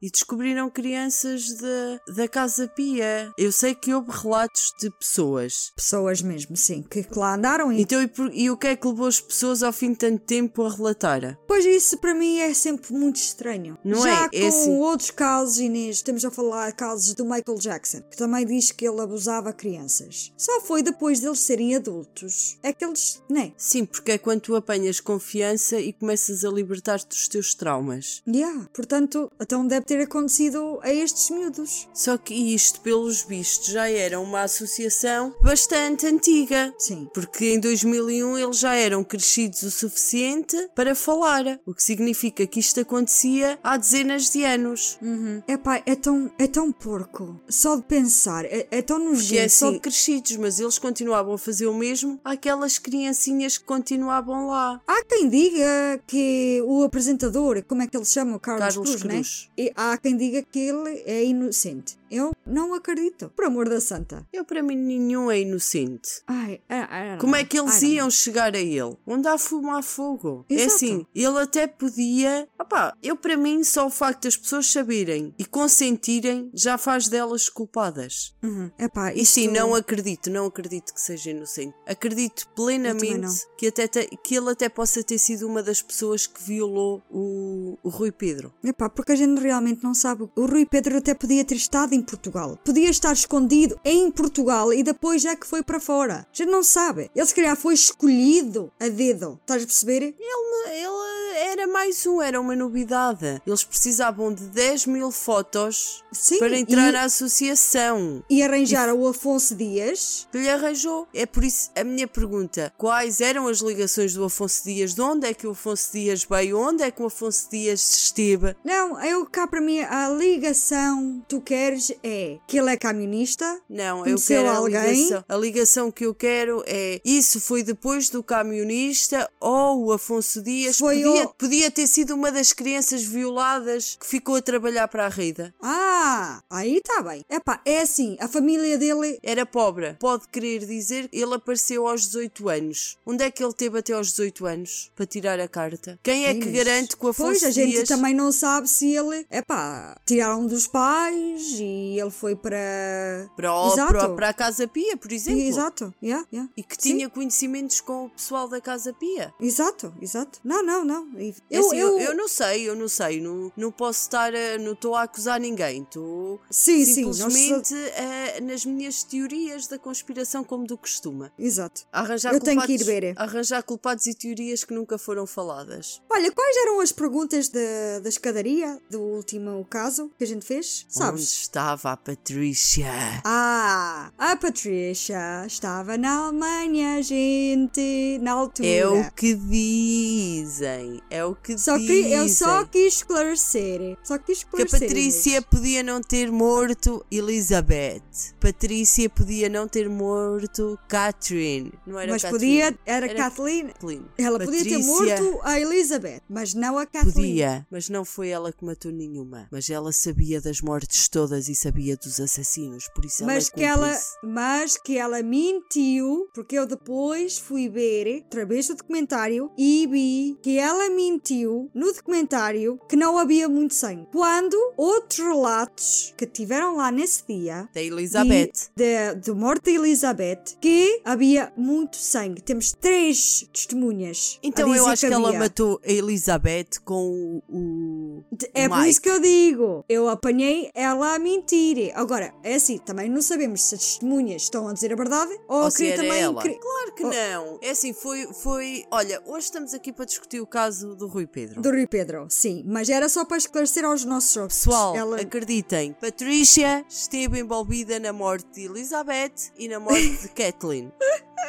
e descobriram crianças da, da Casa Pia. Eu sei que houve relatos de pessoas. Pessoas mesmo, sim, que, que lá andaram e. Então, e, por- e o que é que levou as pessoas ao fim de tanto tempo a relatar? Pois isso para mim é sempre muito estranho. Não Já é? com É assim. outros casos, Inês, estamos a falar casos do Michael Jackson, que também diz que ele abusava crianças. Só foi depois deles serem adultos. É que eles. Né? Sim, porque é quando tu apanhas confiança e começas a libertar-te dos teus traumas. Yeah. Portanto, então deve ter acontecido a estes miúdos. Só que isto, pelos vistos, já era uma associação bastante antiga. Sim. Porque em 2001 eles já eram crescidos o suficiente para falar, o que significa que isto acontecia há dezenas de anos. Uhum. Epá, é tão, é tão porco. Só de pensar, é, é tão nojento. Que é só assim, de- crescidos, mas eles continuavam a fazer o mesmo àquelas criancinhas que continuavam lá. Há quem diga que o apresentador, como é que ele chama? Carlos, Carlos Cruz, né? Cruz. E há quem diga que ele é inocente. Eu não acredito. Por amor da santa. Eu, para mim, nenhum é inocente. Ai, I- I don't Como é que eles iam chegar a ele? Onde há fumo, há fogo. É Exato. assim, ele até podia. Opá, eu para mim, só o facto das pessoas saberem e consentirem já faz delas culpadas. Uhum. Epá, E isto... sim, não acredito, não acredito que seja inocente. Acredito plenamente que, até te- que ele até possa ter sido uma das pessoas que violou o, o Rui Pedro. Epá, porque a gente realmente não sabe. O Rui Pedro até podia ter estado em Portugal. Podia estar escondido em Portugal e depois é que foi para fora. A gente não sabe. Ele se calhar foi escolhido a dedo. Estás a perceber? Ele, ele era mais um, era uma novidade. Eles precisavam de 10 mil fotos Sim. para entrar e, na associação. e arranjaram o Afonso Dias. que lhe arranjou. É por isso a minha pergunta: quais eram as ligações do Afonso Dias? De onde é que o Afonso Dias veio? Onde é que o Afonso Dias esteve? Não, eu cá para mim a ligação que tu queres é que ele é camionista. Não, eu quero a alguém? ligação. A ligação que eu quero é isso foi depois do camionista ou o Afonso Dias Foi podia podia ter sido uma das crianças violadas que ficou a trabalhar para a Rida. Ah, aí está bem. Epá, é assim, a família dele. Era pobre. Pode querer dizer que ele apareceu aos 18 anos. Onde é que ele teve até aos 18 anos para tirar a carta? Quem é Sim, que garante que o Afonso Pois, a gente Dias... também não sabe se ele. Epá, tiraram dos pais e ele foi para. Para, o- para, para a Casa Pia, por exemplo. Exato, yeah, yeah. E que Sim. tinha conhecimentos com o pessoal da Casa Pia. Exato, exato. Não, não, não. É Eu, assim, eu, eu, não sei, eu não sei, não, não posso estar, a, não estou a acusar ninguém, estou Sim, sim, nós simplesmente eh, nas minhas teorias da conspiração como do costume. Exato. A Arranjar Eu tenho que culpados, ir ver. Arranjar culpados e teorias que nunca foram faladas. Olha, quais eram as perguntas da, da escadaria do último caso que a gente fez? Onde Sabes? estava a Patrícia? Ah, a Patricia estava na Alemanha, gente, na altura. É o que dizem, é o que Só dizem. que eu só quis esclarecer. Só quis Que a esclarecer. Patrícia podia não ter morto Elizabeth. Patrícia podia não ter morto Catherine. Não era Mas Catherine. podia. Era, Era Kathleen. Kathleen. Ela podia ter Patrícia morto a Elizabeth, mas não a Kathleen. Podia, mas não foi ela que matou nenhuma. Mas ela sabia das mortes todas e sabia dos assassinos, por isso Mas ela é que, ela, mas que ela mentiu, porque eu depois fui ver, através do documentário, e vi que ela mentiu no documentário que não havia muito sangue. Quando outros relatos que tiveram lá nesse dia Da Elizabeth. de, de morte de Elizabeth que havia muito sangue. Temos três testemunhas. Então eu acho que, ela havia. matou a Elizabeth com o. o- É por isso que eu digo, eu apanhei ela a mentir. Agora, é assim, também não sabemos se as testemunhas estão a dizer a verdade ou, Ou queria era também. ela. cri- Claro que Oh. não. É assim, foi, foi. Olha, hoje estamos aqui para discutir o caso do Rui Pedro. Do Rui Pedro, sim, mas era só para esclarecer aos nossos ouvintes. Pessoal, ela... acreditem, Patrícia esteve envolvida na morte de Elizabeth e na morte de Kathleen.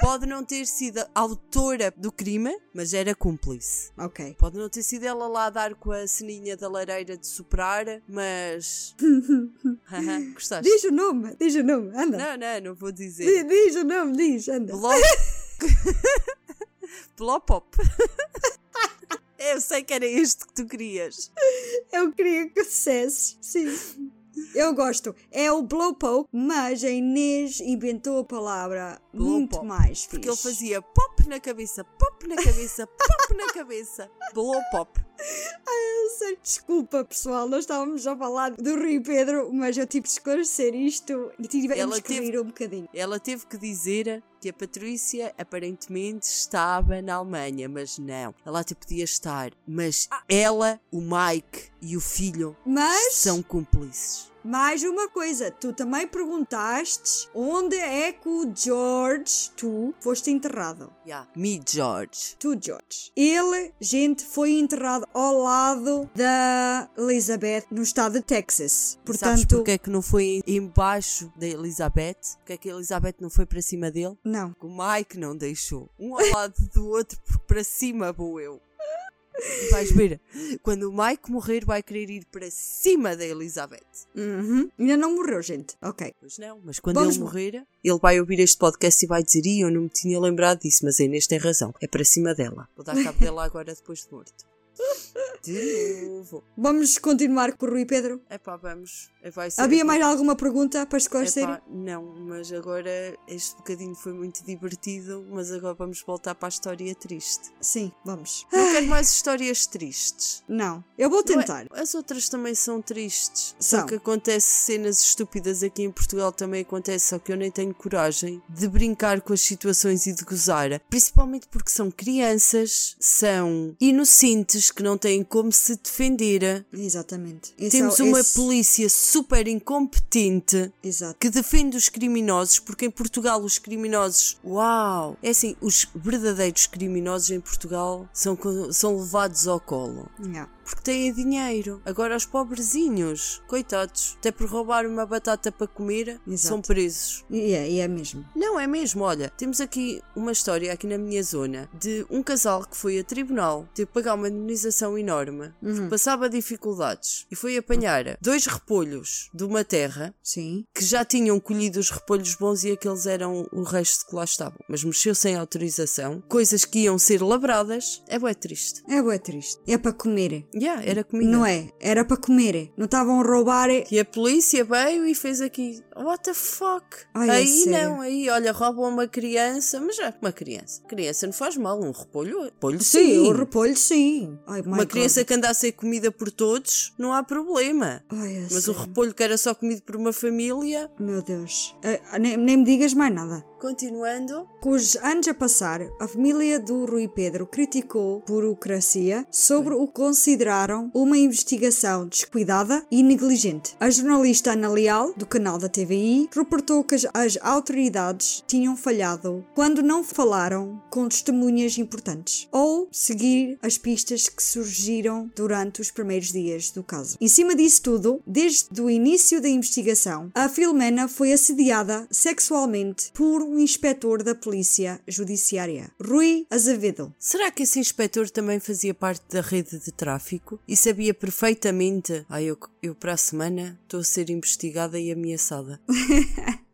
Pode não ter sido autora do crime, mas era cúmplice. Ok. Pode não ter sido ela lá a dar com a ceninha da lareira de soprar, mas. Gostaste? Diz o nome, diz o nome, anda. Não, não, não vou Di- dizer. Diz o nome, diz, anda. Blop. Blopop. Eu sei que era este que tu querias. Eu queria que dissesses, sim. Eu gosto. É o Blowpoke, mas a Inês inventou a palavra muito Blowpoke. mais fixe. Porque ele fazia pop na cabeça, pop na cabeça, pop na cabeça. Blopop. Eu sei, Desculpa, pessoal, nós estávamos a falar do Rui Pedro, mas eu tive de esclarecer isto e tivemos que rir um bocadinho. Ela teve que dizer que a Patrícia aparentemente estava na Alemanha, mas não. Ela até podia estar, mas ela, o Mike e o filho Mas, são cúmplices. Mais uma coisa, tu também perguntaste onde é que o George, tu, foste enterrado. Yeah. Me, George. Tu, George. Ele, gente, foi enterrado ao lado da Elizabeth no estado de Texas. Sabes Portanto, porque é que não foi embaixo da Elizabeth? Porque é que a Elizabeth não foi para cima dele? não. O Mike não deixou. Um ao lado do outro, porque para cima vou eu. Vais ver, quando o Mike morrer, vai querer ir para cima da Elizabeth. Uhum. Ainda não morreu, gente. Ok. Pois não, mas quando Vamos- ele morrer, ele vai ouvir este podcast e vai dizer: Ih, eu não me tinha lembrado disso, mas a Inês tem razão, é para cima dela. Vou dar cabo dela agora depois de morto. De novo. Vamos continuar com o Rui Pedro. Epá, vamos. É, Vai ser, Havia mais alguma pergunta para esclarecer? Epá, não, mas agora este bocadinho foi muito divertido, mas agora vamos voltar para a história triste. Sim, vamos. Não quero mais histórias tristes. Não, eu vou é- tentar. As outras também são tristes. São. Só que acontece cenas estúpidas aqui em Portugal também acontece, só que eu nem tenho coragem de brincar com as situações e de gozar. Principalmente porque são crianças, são inocentes que não têm como se defender. Exatamente. Esse Temos é uma esse- polícia super incompetente Exato. que defende os criminosos, porque em Portugal os criminosos, uau! É assim, os verdadeiros criminosos em Portugal são, são levados ao colo. Yeah. Porque têm dinheiro. Agora os pobrezinhos, coitados, até por roubar uma batata para comer, Exato. são presos. E é, e é mesmo. Não, é mesmo, olha, temos aqui uma história aqui na minha zona de um casal que foi a tribunal, teve que pagar uma indemnização enorme, porque passava dificuldades e foi apanhar dois repolhos de uma terra Sim. que já tinham colhido os repolhos bons e aqueles eram o resto que lá estavam, mas mexeu sem autorização, coisas que iam ser labradas, é bué triste. É bué triste. É para comer. Yeah, era comida. Não é? Era para comer. Não estavam a roubar. E a polícia veio e fez aqui, what the fuck? Ai, é aí sério? não, aí olha, roubam uma criança, mas já, uma criança. Criança não faz mal, um repolho, repolho Sim, sim. o repolho sim. Ai, Uma God. criança que anda a ser comida por todos, não há problema. Ai, é Mas o sério. repolho que era só comido por uma família, Meu Deus. Ah, nem, nem me digas mais nada. Continuando, Com os anos a passar, a família do Rui Pedro criticou burocracia sobre o que consideraram uma investigação descuidada e negligente. A jornalista Ana Leal, do canal da TVI, reportou que as, as autoridades tinham falhado quando não falaram com testemunhas importantes ou seguir as pistas que surgiram durante os primeiros dias do caso. Em cima disso tudo, desde o início da investigação, a Filomena foi assediada sexualmente por um inspetor da polícia judiciária, Rui Azevedo. será que esse inspetor também fazia parte da rede de tráfico e sabia perfeitamente, ah, eu, eu para a semana estou a ser investigada e ameaçada?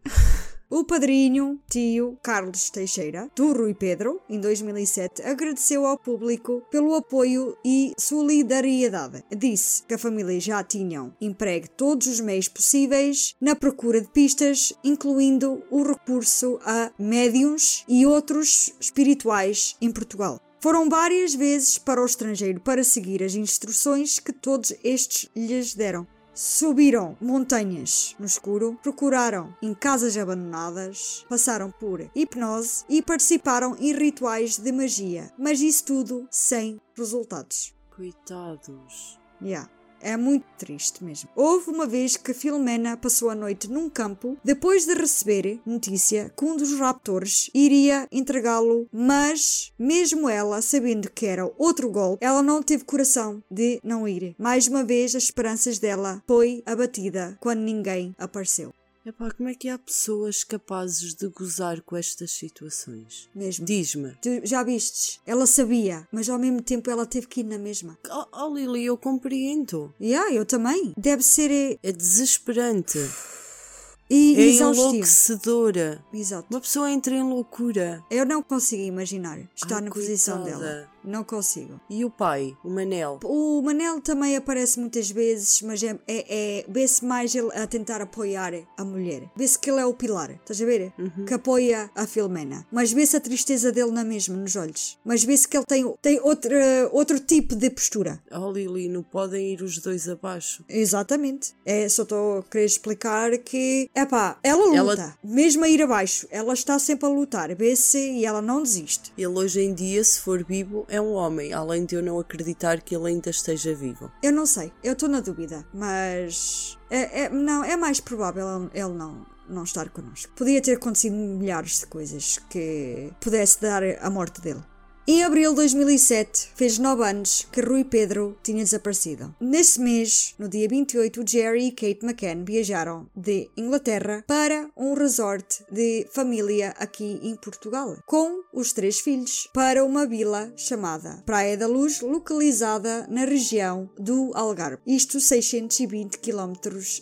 O padrinho, tio Carlos Teixeira, do Rui Pedro, em 2007, agradeceu ao público pelo apoio e solidariedade. Disse que a família já tinham empregue todos os meios possíveis na procura de pistas, incluindo o recurso a médiums e outros espirituais em Portugal. Foram várias vezes para o estrangeiro para seguir as instruções que todos estes lhes deram. Subiram montanhas no escuro, procuraram em casas abandonadas, passaram por hipnose e participaram em rituais de magia, mas isso tudo sem resultados. Coitados. Yeah. É muito triste mesmo. Houve uma vez que Filomena passou a noite num campo depois de receber notícia que um dos raptores iria entregá-lo, mas mesmo ela, sabendo que era outro golpe, ela não teve coração de não ir. Mais uma vez, as esperanças dela foi abatida quando ninguém apareceu. Epá, como é que há pessoas capazes de gozar com estas situações? Mesmo. Diz-me. Tu já vistes? Ela sabia, mas ao mesmo tempo ela teve que ir na mesma. Oh, oh Lili, eu compreendo. Yeah, eu também. Deve ser eh, É desesperante. e É exaustivo. enlouquecedora. Exato. Uma pessoa entra em loucura. Eu não consigo imaginar estar Ai, na posição coitada. dela. Não consigo. E o pai, o Manel? O Manel também aparece muitas vezes, mas é, é, é- vê-se mais ele a tentar apoiar a mulher. Vê-se que ele é o pilar, estás a ver? Que apoia a Filomena. Mas vê-se a tristeza dele na mesma, nos olhos. Mas vê-se que ele tem, tem outra, outro tipo de postura. Oh Lili, não podem ir os dois abaixo. Exatamente. É, só estou a querer explicar que, epá, ela luta. Ela- Mesmo a ir abaixo, ela está sempre a lutar. Vê-se e ela não desiste. Ele hoje em dia, se for vivo, é um homem, além de eu não acreditar que ele ainda esteja vivo. Eu não sei, eu estou na dúvida, mas é, é- não, é mais provável ele- não, não estar connosco. Podia ter acontecido milhares de coisas que pudesse dar a morte dele. Em abril de 2007, fez 9 anos que Rui Pedro tinha desaparecido. Nesse mês, no dia 28, Jerry e Kate McCann viajaram de Inglaterra para um resort de família aqui em Portugal, com os três filhos, para uma vila chamada Praia da Luz, localizada na região do Algarve. Isto 620 km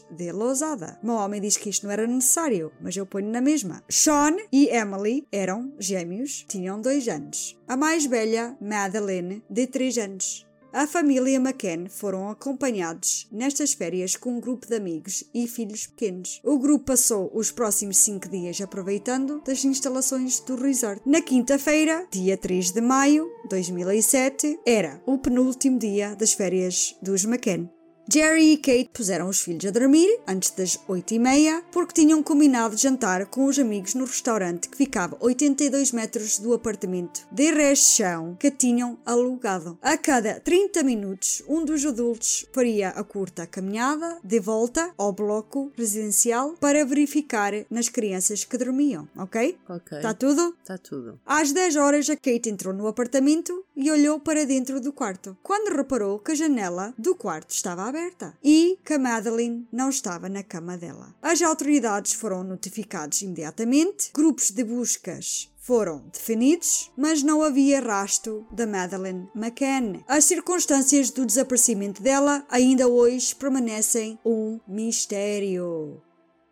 de Lousada. Meu homem diz que isto não era necessário, mas eu ponho na mesma. Sean e Emily eram gêmeos, tinham dois anos. A mais velha, Madeleine, de 3 anos. A família McCann foram acompanhados nestas férias com um grupo de amigos e filhos pequenos. O grupo passou os próximos cinco dias aproveitando das instalações do resort. Na quinta-feira, dia 3 de maio de 2007, era o penúltimo dia das férias dos McCann. Jerry e Kate puseram os filhos a dormir antes das 8 e meia porque tinham combinado jantar com os amigos no restaurante que ficava 82 metros do apartamento de rechão que tinham alugado. A cada 30 minutos, um dos adultos faria a curta caminhada de volta ao bloco residencial para verificar nas crianças que dormiam, ok? Ok. Está tudo? Está tudo. Às 10 horas, a Kate entrou no apartamento e olhou para dentro do quarto, quando reparou que a janela do quarto estava aberta e que a Madeline não estava na cama dela. As autoridades foram notificadas imediatamente, grupos de buscas foram definidos, mas não havia rastro da Madeleine McCann. As circunstâncias do desaparecimento dela ainda hoje permanecem um mistério.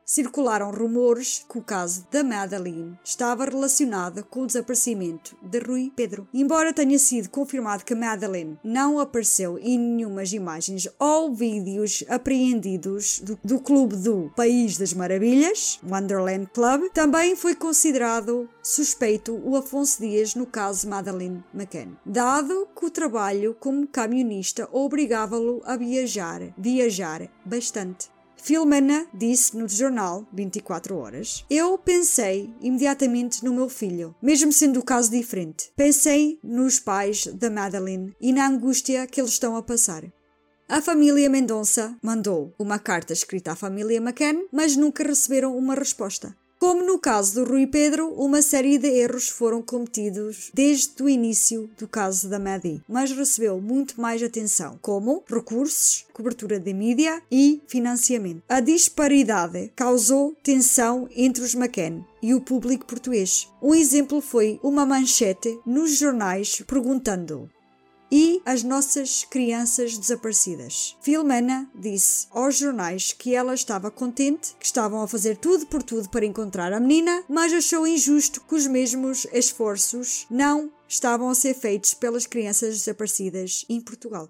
Circularam rumores que o caso da Madeline estava relacionado com o desaparecimento de Rui Pedro. Embora tenha sido confirmado que Madeline não apareceu em nenhumas imagens ou vídeos apreendidos do, do clube do País das Maravilhas, Wonderland Club, também foi considerado suspeito o Afonso Dias no caso Madeline McCann, dado que o trabalho como camionista obrigava-lo a viajar, viajar bastante. Filomena disse no jornal 24 Horas: Eu pensei imediatamente no meu filho, mesmo sendo o caso diferente. Pensei nos pais da Madeline e na angústia que eles estão a passar. A família Mendonça mandou uma carta escrita à família McCann, mas nunca receberam uma resposta. Como no caso do Rui Pedro, uma série de erros foram cometidos desde o início do caso da Maddie, mas recebeu muito mais atenção, como recursos, cobertura de mídia e financiamento. A disparidade causou tensão entre os McCann e o público português. Um exemplo foi uma manchete nos jornais perguntando e as nossas crianças desaparecidas. Filomena disse aos jornais que ela estava contente, que estavam a fazer tudo por tudo para encontrar a menina, mas achou injusto que os mesmos esforços não estavam a ser feitos pelas crianças desaparecidas em Portugal.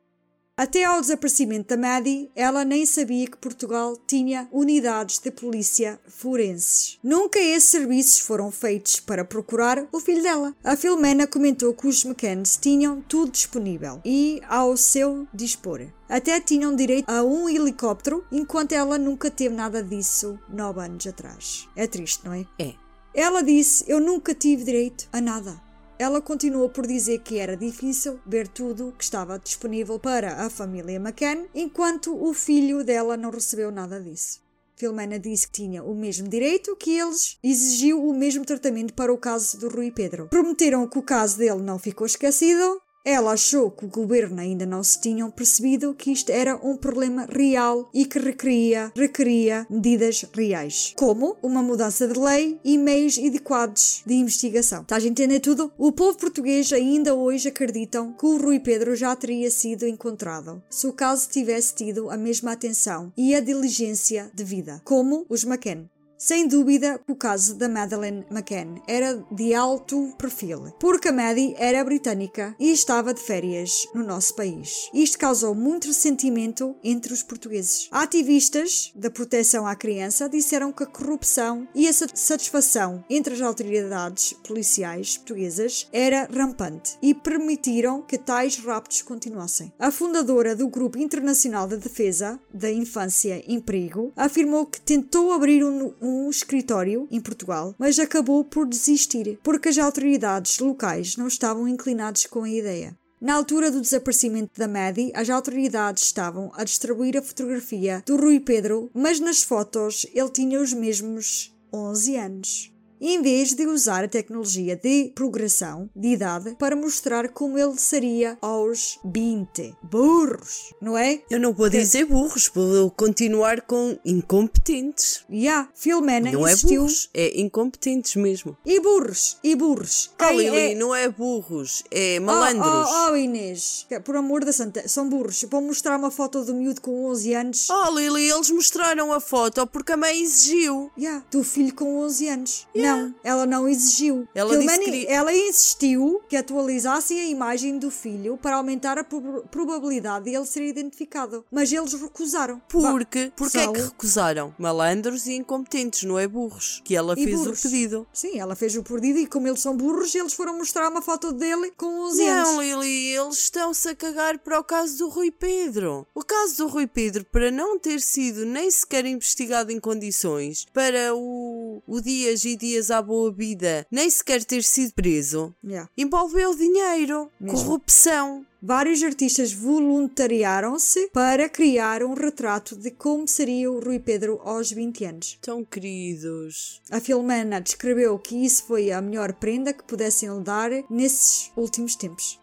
Até ao desaparecimento da Maddie, ela nem sabia que Portugal tinha unidades de polícia forenses. Nunca esses serviços foram feitos para procurar o filho dela. A Filomena comentou que os McCanns tinham tudo disponível e ao seu dispor. Até tinham direito a um helicóptero, enquanto ela nunca teve nada disso nove anos atrás. É triste, não é? É. Ela disse: Eu nunca tive direito a nada. Ela continuou por dizer que era difícil ver tudo que estava disponível para a família McCann, enquanto o filho dela não recebeu nada disso. Filomena disse que tinha o mesmo direito que eles, exigiu o mesmo tratamento para o caso do Rui Pedro. Prometeram que o caso dele não ficou esquecido ela achou que o governo ainda não se tinham percebido que isto era um problema real e que requeria, requeria medidas reais, como uma mudança de lei e meios adequados de investigação. Estás a entender tudo? O povo português ainda hoje acreditam que o Rui Pedro já teria sido encontrado se o caso tivesse tido a mesma atenção e a diligência devida, como os McCann. Sem dúvida, o caso da Madeleine McCann era de alto perfil, porque a Maddie era britânica e estava de férias no nosso país. Isto causou muito ressentimento entre os portugueses. Ativistas da proteção à criança disseram que a corrupção e a satisfação entre as autoridades policiais portuguesas era rampante e permitiram que tais raptos continuassem. A fundadora do Grupo Internacional de Defesa da Infância em Perigo afirmou que tentou abrir um um escritório em Portugal, mas acabou por desistir porque as autoridades locais não estavam inclinadas com a ideia. Na altura do desaparecimento da Maddie, as autoridades estavam a distribuir a fotografia do Rui Pedro, mas nas fotos ele tinha os mesmos 11 anos em vez de usar a tecnologia de progressão de idade para mostrar como ele seria aos 20. Burros, não é? Eu não vou dizer burros, vou continuar com incompetentes. Já, yeah, Filomena Não existiu... é burros, é incompetentes mesmo. E burros, e burros. Oh, Lili, é... não é burros, é malandros. Oh, oh, oh, Inês, por amor da santa, são burros. Vão mostrar uma foto do miúdo com 11 anos. Oh, Lili, eles mostraram a foto porque a mãe exigiu. Já, yeah, do filho com 11 anos. Yeah. Não, ela não exigiu. Ela disse que ela insistiu que atualizassem a imagem do filho para aumentar a prob- probabilidade de ele ser identificado. Mas eles recusaram. Porque, porque é são- que recusaram? Malandros e incompetentes, não é burros. Que ela E fez burros. o pedido. Sim, ela fez o pedido e como eles são burros, eles foram mostrar uma foto dele com 11 Não, anos. Lili, eles estão-se a cagar para o caso do Rui Pedro. O caso do Rui Pedro, para não ter sido nem sequer investigado em condições, para o, o Dias e Dias à boa vida nem sequer ter sido preso, Yeah. envolveu dinheiro, Mesmo. corrupção. Vários artistas voluntariaram-se para criar um retrato de como seria o Rui Pedro aos 20 anos. Tão queridos. A Filomena descreveu que isso foi a melhor prenda que pudessem lhe dar nesses últimos tempos.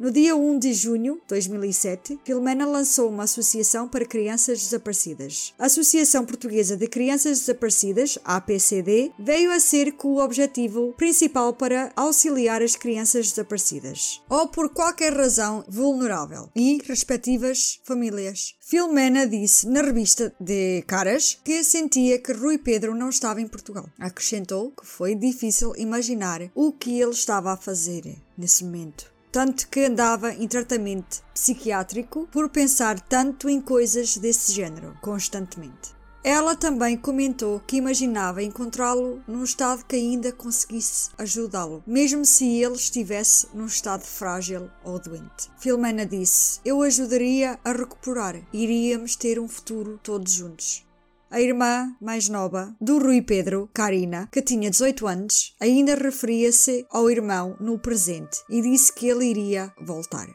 No dia 1 de junho de 2007, Filomena lançou uma associação para crianças desaparecidas. A Associação Portuguesa de Crianças Desaparecidas, APCD, veio a ser com o objetivo principal para auxiliar as crianças desaparecidas, ou por qualquer razão vulnerável, e respectivas famílias. Filomena disse na revista de Caras que sentia que Rui Pedro não estava em Portugal. Acrescentou que foi difícil imaginar o que ele estava a fazer nesse momento. Tanto que andava em tratamento psiquiátrico por pensar tanto em coisas desse género constantemente. Ela também comentou que imaginava encontrá-lo num estado que ainda conseguisse ajudá-lo, mesmo se ele estivesse num estado frágil ou doente. Filomena disse: Eu ajudaria a recuperar, iríamos ter um futuro todos juntos. A irmã mais nova do Rui Pedro, Karina, que tinha 18 anos, ainda referia-se ao irmão no presente e disse que ele iria voltar.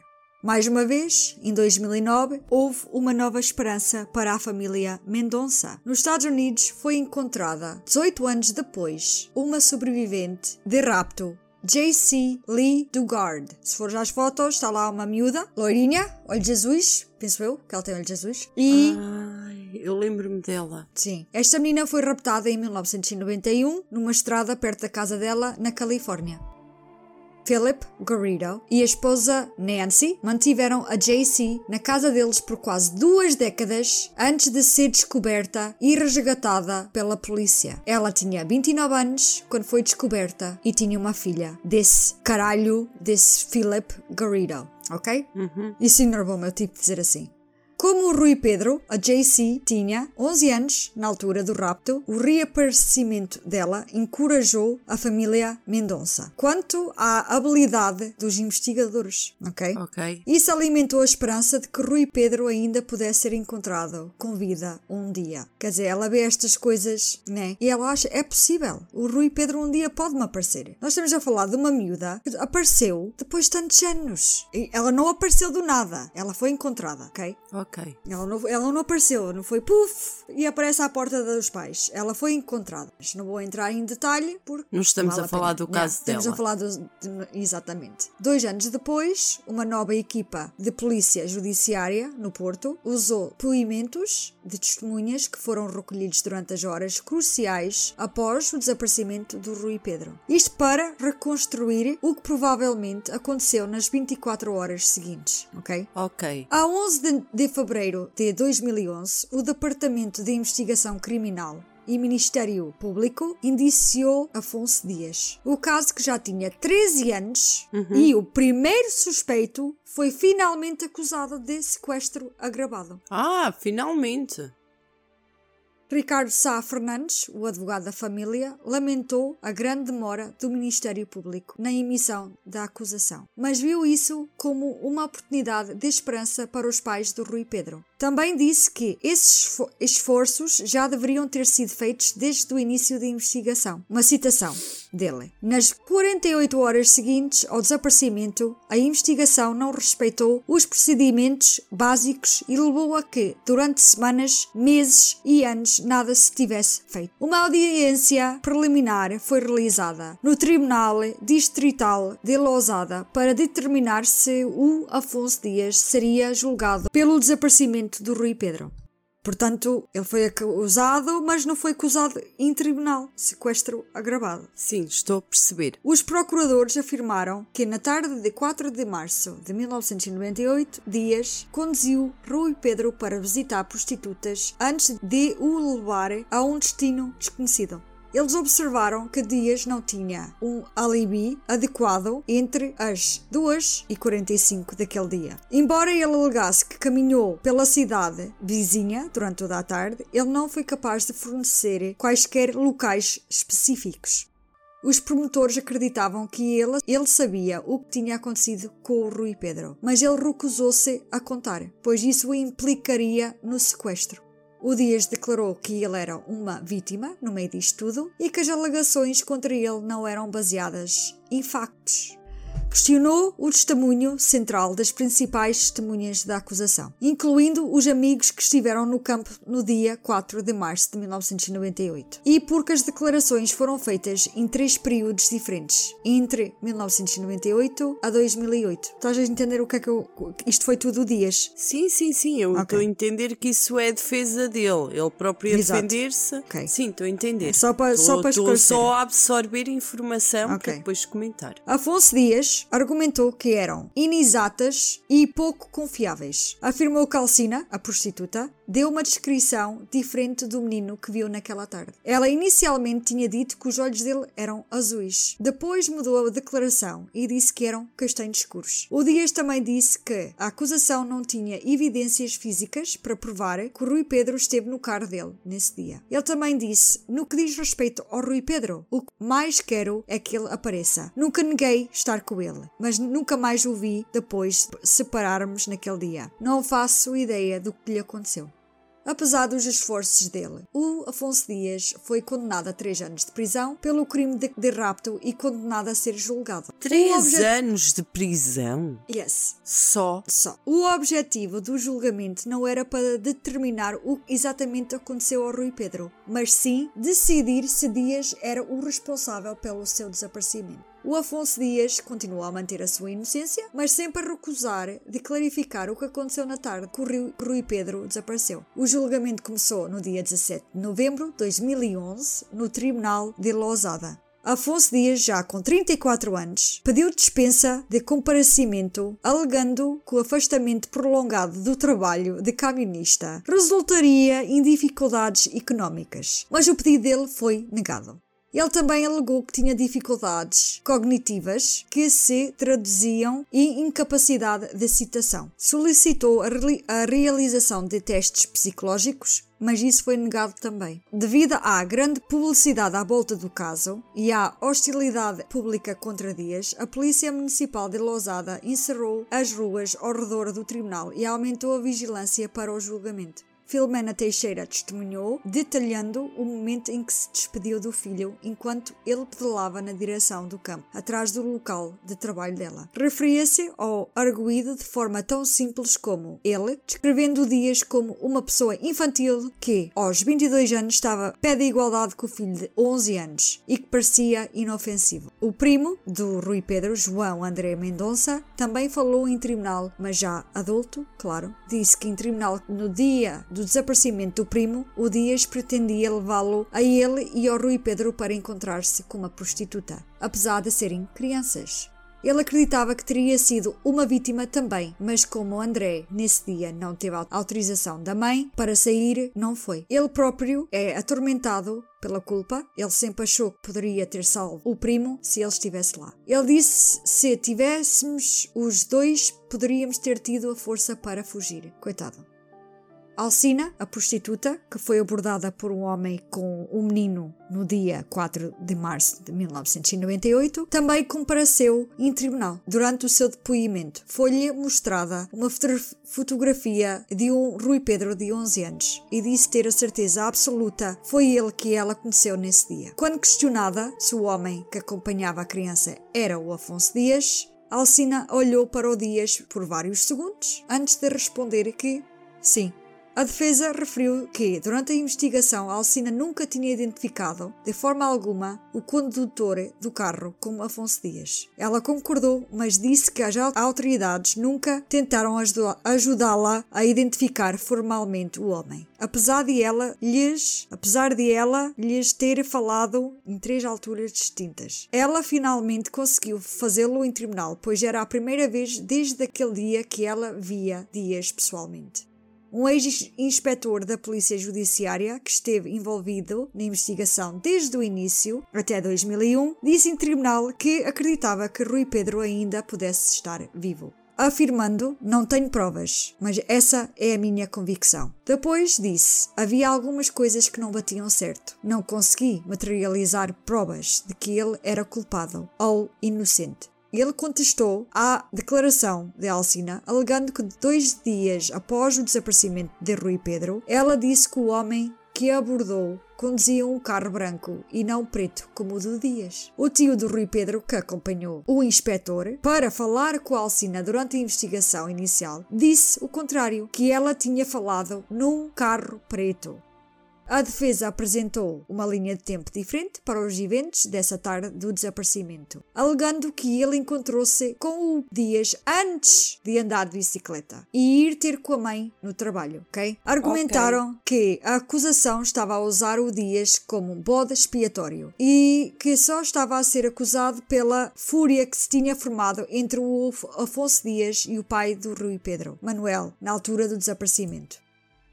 Mais uma vez, em 2009, houve uma nova esperança para a família Mendonça. Nos Estados Unidos foi encontrada, 18 anos depois, uma sobrevivente de rapto JC Lee Dugard. Se for às fotos, está lá uma miúda, loirinha, olho de Jesus, penso eu, que ela tem olho de Jesus. E Ai, eu lembro-me dela. Sim. Esta menina foi raptada em 1991 numa estrada perto da casa dela, na Califórnia. Philip Garrido e a esposa Nancy mantiveram a JC na casa deles por quase duas décadas antes de ser descoberta e resgatada pela polícia. Ela tinha 29 anos quando foi descoberta e tinha uma filha desse caralho, desse Philip Garrido, ok? Isso enervou-me, eu tive de dizer assim. Como o Rui Pedro, a JC tinha 11 anos na altura do rapto, o reaparecimento dela encorajou a família Mendonça. Quanto à habilidade dos investigadores, ok? Ok. Isso alimentou a esperança de que Rui Pedro ainda pudesse ser encontrado com vida um dia. Quer dizer, ela vê estas coisas, né? E ela acha, é possível. O Rui Pedro um dia pode-me aparecer. Nós estamos a falar de uma miúda que apareceu depois de tantos anos. E ela não apareceu do nada. Ela foi encontrada, ok? Ok. Ela não, ela não apareceu, não foi puf e aparece à porta dos pais. Ela foi encontrada. Mas não vou entrar em detalhe porque. Não estamos vale a falar do caso Estamos dela. a falar do, de- exatamente. Dois anos depois, uma nova equipa de polícia judiciária no Porto usou depoimentos de testemunhas que foram recolhidos durante as horas cruciais após o desaparecimento do Rui Pedro. Isto para reconstruir o que provavelmente aconteceu nas 24 horas seguintes, ok? Ok. A 11 de, de fevereiro de 2011, o Departamento de Investigação Criminal e Ministério Público indiciou Afonso Dias. O caso que já tinha 13 anos e o primeiro suspeito foi finalmente acusado de sequestro agravado. Ah, finalmente. Ricardo Sá Fernandes, o advogado da família, lamentou a grande demora do Ministério Público na emissão da acusação, mas viu isso como uma oportunidade de esperança para os pais do Rui Pedro. Também disse que esses esfo- esforços já deveriam ter sido feitos desde o início da investigação. Uma citação dele. Nas 48 horas seguintes ao desaparecimento, a investigação não respeitou os procedimentos básicos e levou a que, durante semanas, meses e anos, nada se tivesse feito. Uma audiência preliminar foi realizada no Tribunal Distrital de Lousada para determinar se o Afonso Dias seria julgado pelo desaparecimento do Rui Pedro. Portanto, ele foi acusado, mas não foi acusado em tribunal. Sequestro agravado. Sim, estou a perceber. Os procuradores afirmaram que na tarde de 4 de março de 1998, Dias conduziu Rui Pedro para visitar prostitutas antes de o levar a um destino desconhecido. Eles observaram que Dias não tinha um alibi adequado entre as 2 e 45 daquele dia. Embora ele alegasse que caminhou pela cidade vizinha durante toda a tarde, ele não foi capaz de fornecer quaisquer locais específicos. Os promotores acreditavam que ele, ele sabia o que tinha acontecido com o Rui Pedro, mas ele recusou-se a contar, pois isso implicaria no sequestro. O Dias declarou que ele era uma vítima no meio disto tudo e que as alegações contra ele não eram baseadas em factos. Questionou o testemunho central das principais testemunhas da acusação, incluindo os amigos que estiveram no campo no dia 4 de março de 1998. E porque as declarações foram feitas em três períodos diferentes, entre 1998 a 2008. Estás a entender o que é que eu. Isto foi tudo dias. Sim, sim, sim. Eu estou Ok. a entender que isso é defesa dele. Ele próprio a defender-se. Ok. Sim, estou a entender. Só para- só para Estou esclarecer. só a absorver informação Ok. para depois comentar. Afonso Dias argumentou que eram inexatas e pouco confiáveis. Afirmou que Alcina, a prostituta, deu uma descrição diferente do menino que viu naquela tarde. Ela inicialmente tinha dito que os olhos dele eram azuis. Depois mudou a declaração e disse que eram castanhos escuros. O Dias também disse que a acusação não tinha evidências físicas para provar que Rui Pedro esteve no carro dele nesse dia. Ele também disse: No que diz respeito ao Rui Pedro, o que mais quero é que ele apareça. Nunca neguei estar com ele, mas nunca mais o vi depois de separarmos naquele dia. Não faço ideia do que lhe aconteceu. Apesar dos esforços dele, o Afonso Dias foi condenado a três anos de prisão pelo crime de, de rapto e condenado a ser julgado. Três anos de prisão? Yes. Só? Só. O objetivo do julgamento não era para determinar o que exatamente aconteceu ao Rui Pedro, mas sim decidir se Dias era o responsável pelo seu desaparecimento. O Afonso Dias continuou a manter a sua inocência, mas sempre a recusar de clarificar o que aconteceu na tarde que Rui Pedro desapareceu. O julgamento começou no dia 17 de novembro de 2011, no Tribunal de Lousada. Afonso Dias, já com 34 anos, pediu dispensa de comparecimento, alegando que o afastamento prolongado do trabalho de camionista resultaria em dificuldades económicas, mas o pedido dele foi negado. Ele também alegou que tinha dificuldades cognitivas que se traduziam em incapacidade de citação. Solicitou a, a realização de testes psicológicos, mas isso foi negado também. Devido à grande publicidade à volta do caso e à hostilidade pública contra Dias, a Polícia Municipal de Lousada encerrou as ruas ao redor do tribunal e aumentou a vigilância para o julgamento. Filomena Teixeira testemunhou, detalhando o momento em que se despediu do filho enquanto ele pedalava na direção do campo, atrás do local de trabalho dela. Referia-se ao arguído de forma tão simples como ele, descrevendo Dias como uma pessoa infantil que, aos 22 anos, estava pé de igualdade com o filho de 11 anos e que parecia inofensivo. O primo do Rui Pedro, João André Mendonça, também falou em tribunal, mas já adulto, claro, disse que em tribunal no dia do desaparecimento do primo, o Dias pretendia levá-lo a ele e ao Rui Pedro para encontrar-se com uma prostituta, apesar de serem crianças. Ele acreditava que teria sido uma vítima também, mas como André nesse dia não teve a autorização da mãe para sair, não foi. Ele próprio é atormentado pela culpa. Ele sempre achou que poderia ter salvo o primo se ele estivesse lá. Ele disse: se tivéssemos os dois, poderíamos ter tido a força para fugir. Coitado. Alcina, a prostituta, que foi abordada por um homem com um menino no dia 4 de março de 1998, também compareceu em tribunal. Durante o seu depoimento, foi-lhe mostrada uma foto- fotografia de um Rui Pedro de 11 anos e disse ter a certeza absoluta foi ele que ela conheceu nesse dia. Quando questionada se o homem que acompanhava a criança era o Afonso Dias, Alcina olhou para o Dias por vários segundos antes de responder que sim. A defesa referiu que, durante a investigação, Alcina nunca tinha identificado, de forma alguma, o condutor do carro como Afonso Dias. Ela concordou, mas disse que as au- autoridades nunca tentaram ajudá-la a identificar formalmente o homem. Apesar de ela lhes, apesar de ela lhes ter falado em três alturas distintas. Ela finalmente conseguiu fazê-lo em tribunal, pois era a primeira vez desde aquele dia que ela via Dias pessoalmente. Um ex-inspetor da Polícia Judiciária, que esteve envolvido na investigação desde o início até 2001, disse em tribunal que acreditava que Rui Pedro ainda pudesse estar vivo afirmando: Não tenho provas, mas essa é a minha convicção. Depois disse: Havia algumas coisas que não batiam certo. Não consegui materializar provas de que ele era culpado ou inocente. Ele contestou à declaração de Alcina, alegando que dois dias após o desaparecimento de Rui Pedro, ela disse que o homem que abordou conduzia um carro branco e não preto como o do Dias. O tio do Rui Pedro, que acompanhou o inspetor para falar com a Alcina durante a investigação inicial, disse o contrário, que ela tinha falado num carro preto. A defesa apresentou uma linha de tempo diferente para os eventos dessa tarde do desaparecimento, alegando que ele encontrou-se com o Dias antes de andar de bicicleta e ir ter com a mãe no trabalho, ok? Argumentaram okay. que a acusação estava a usar o Dias como um bode expiatório e que só estava a ser acusado pela fúria que se tinha formado entre o Afonso Dias e o pai do Rui Pedro, Manuel, na altura do desaparecimento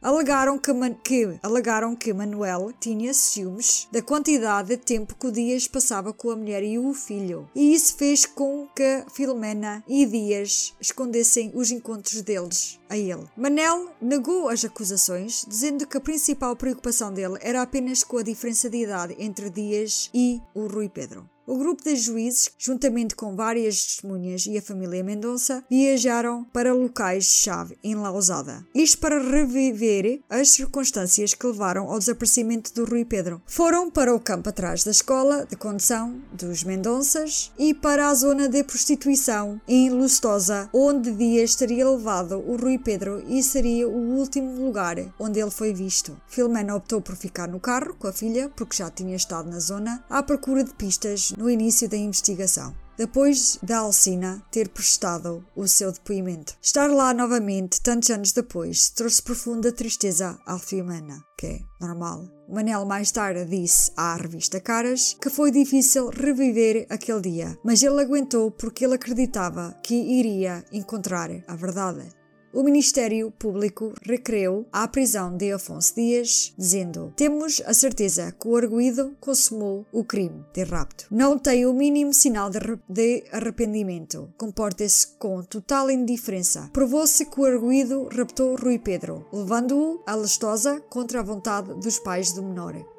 alegaram que, que, alegaram que Manuel tinha ciúmes da quantidade de tempo que o Dias passava com a mulher e o filho, e isso fez com que Filomena e Dias escondessem os encontros deles a ele. Manel negou as acusações, dizendo que a principal preocupação dele era apenas com a diferença de idade entre Dias e o Rui Pedro. O grupo de juízes, juntamente com várias testemunhas e a família Mendonça, viajaram para locais-chave em Lausada. Isto para reviver as circunstâncias que levaram ao desaparecimento do Rui Pedro. Foram para o campo atrás da escola de condução dos Mendonças e para a zona de prostituição em Lustosa, onde Dias teria levado o Rui Pedro e seria o último lugar onde ele foi visto. Filomena optou por ficar no carro com a filha, porque já tinha estado na zona, à procura de pistas no início da investigação. Depois da Alcina ter prestado o seu depoimento. Estar lá novamente, tantos anos depois, trouxe profunda tristeza à Filomena, que é normal. Manel mais tarde disse à revista Caras que foi difícil reviver aquele dia, mas ele aguentou porque ele acreditava que iria encontrar a verdade o Ministério Público recreou a prisão de Afonso Dias, dizendo: Temos a certeza que o arguído consumou o crime de rapto. Não tem o mínimo sinal de arrependimento. Comporta-se com total indiferença. Provou-se que o arguído raptou Rui Pedro, levando-o à Lestosa contra a vontade dos pais do menor.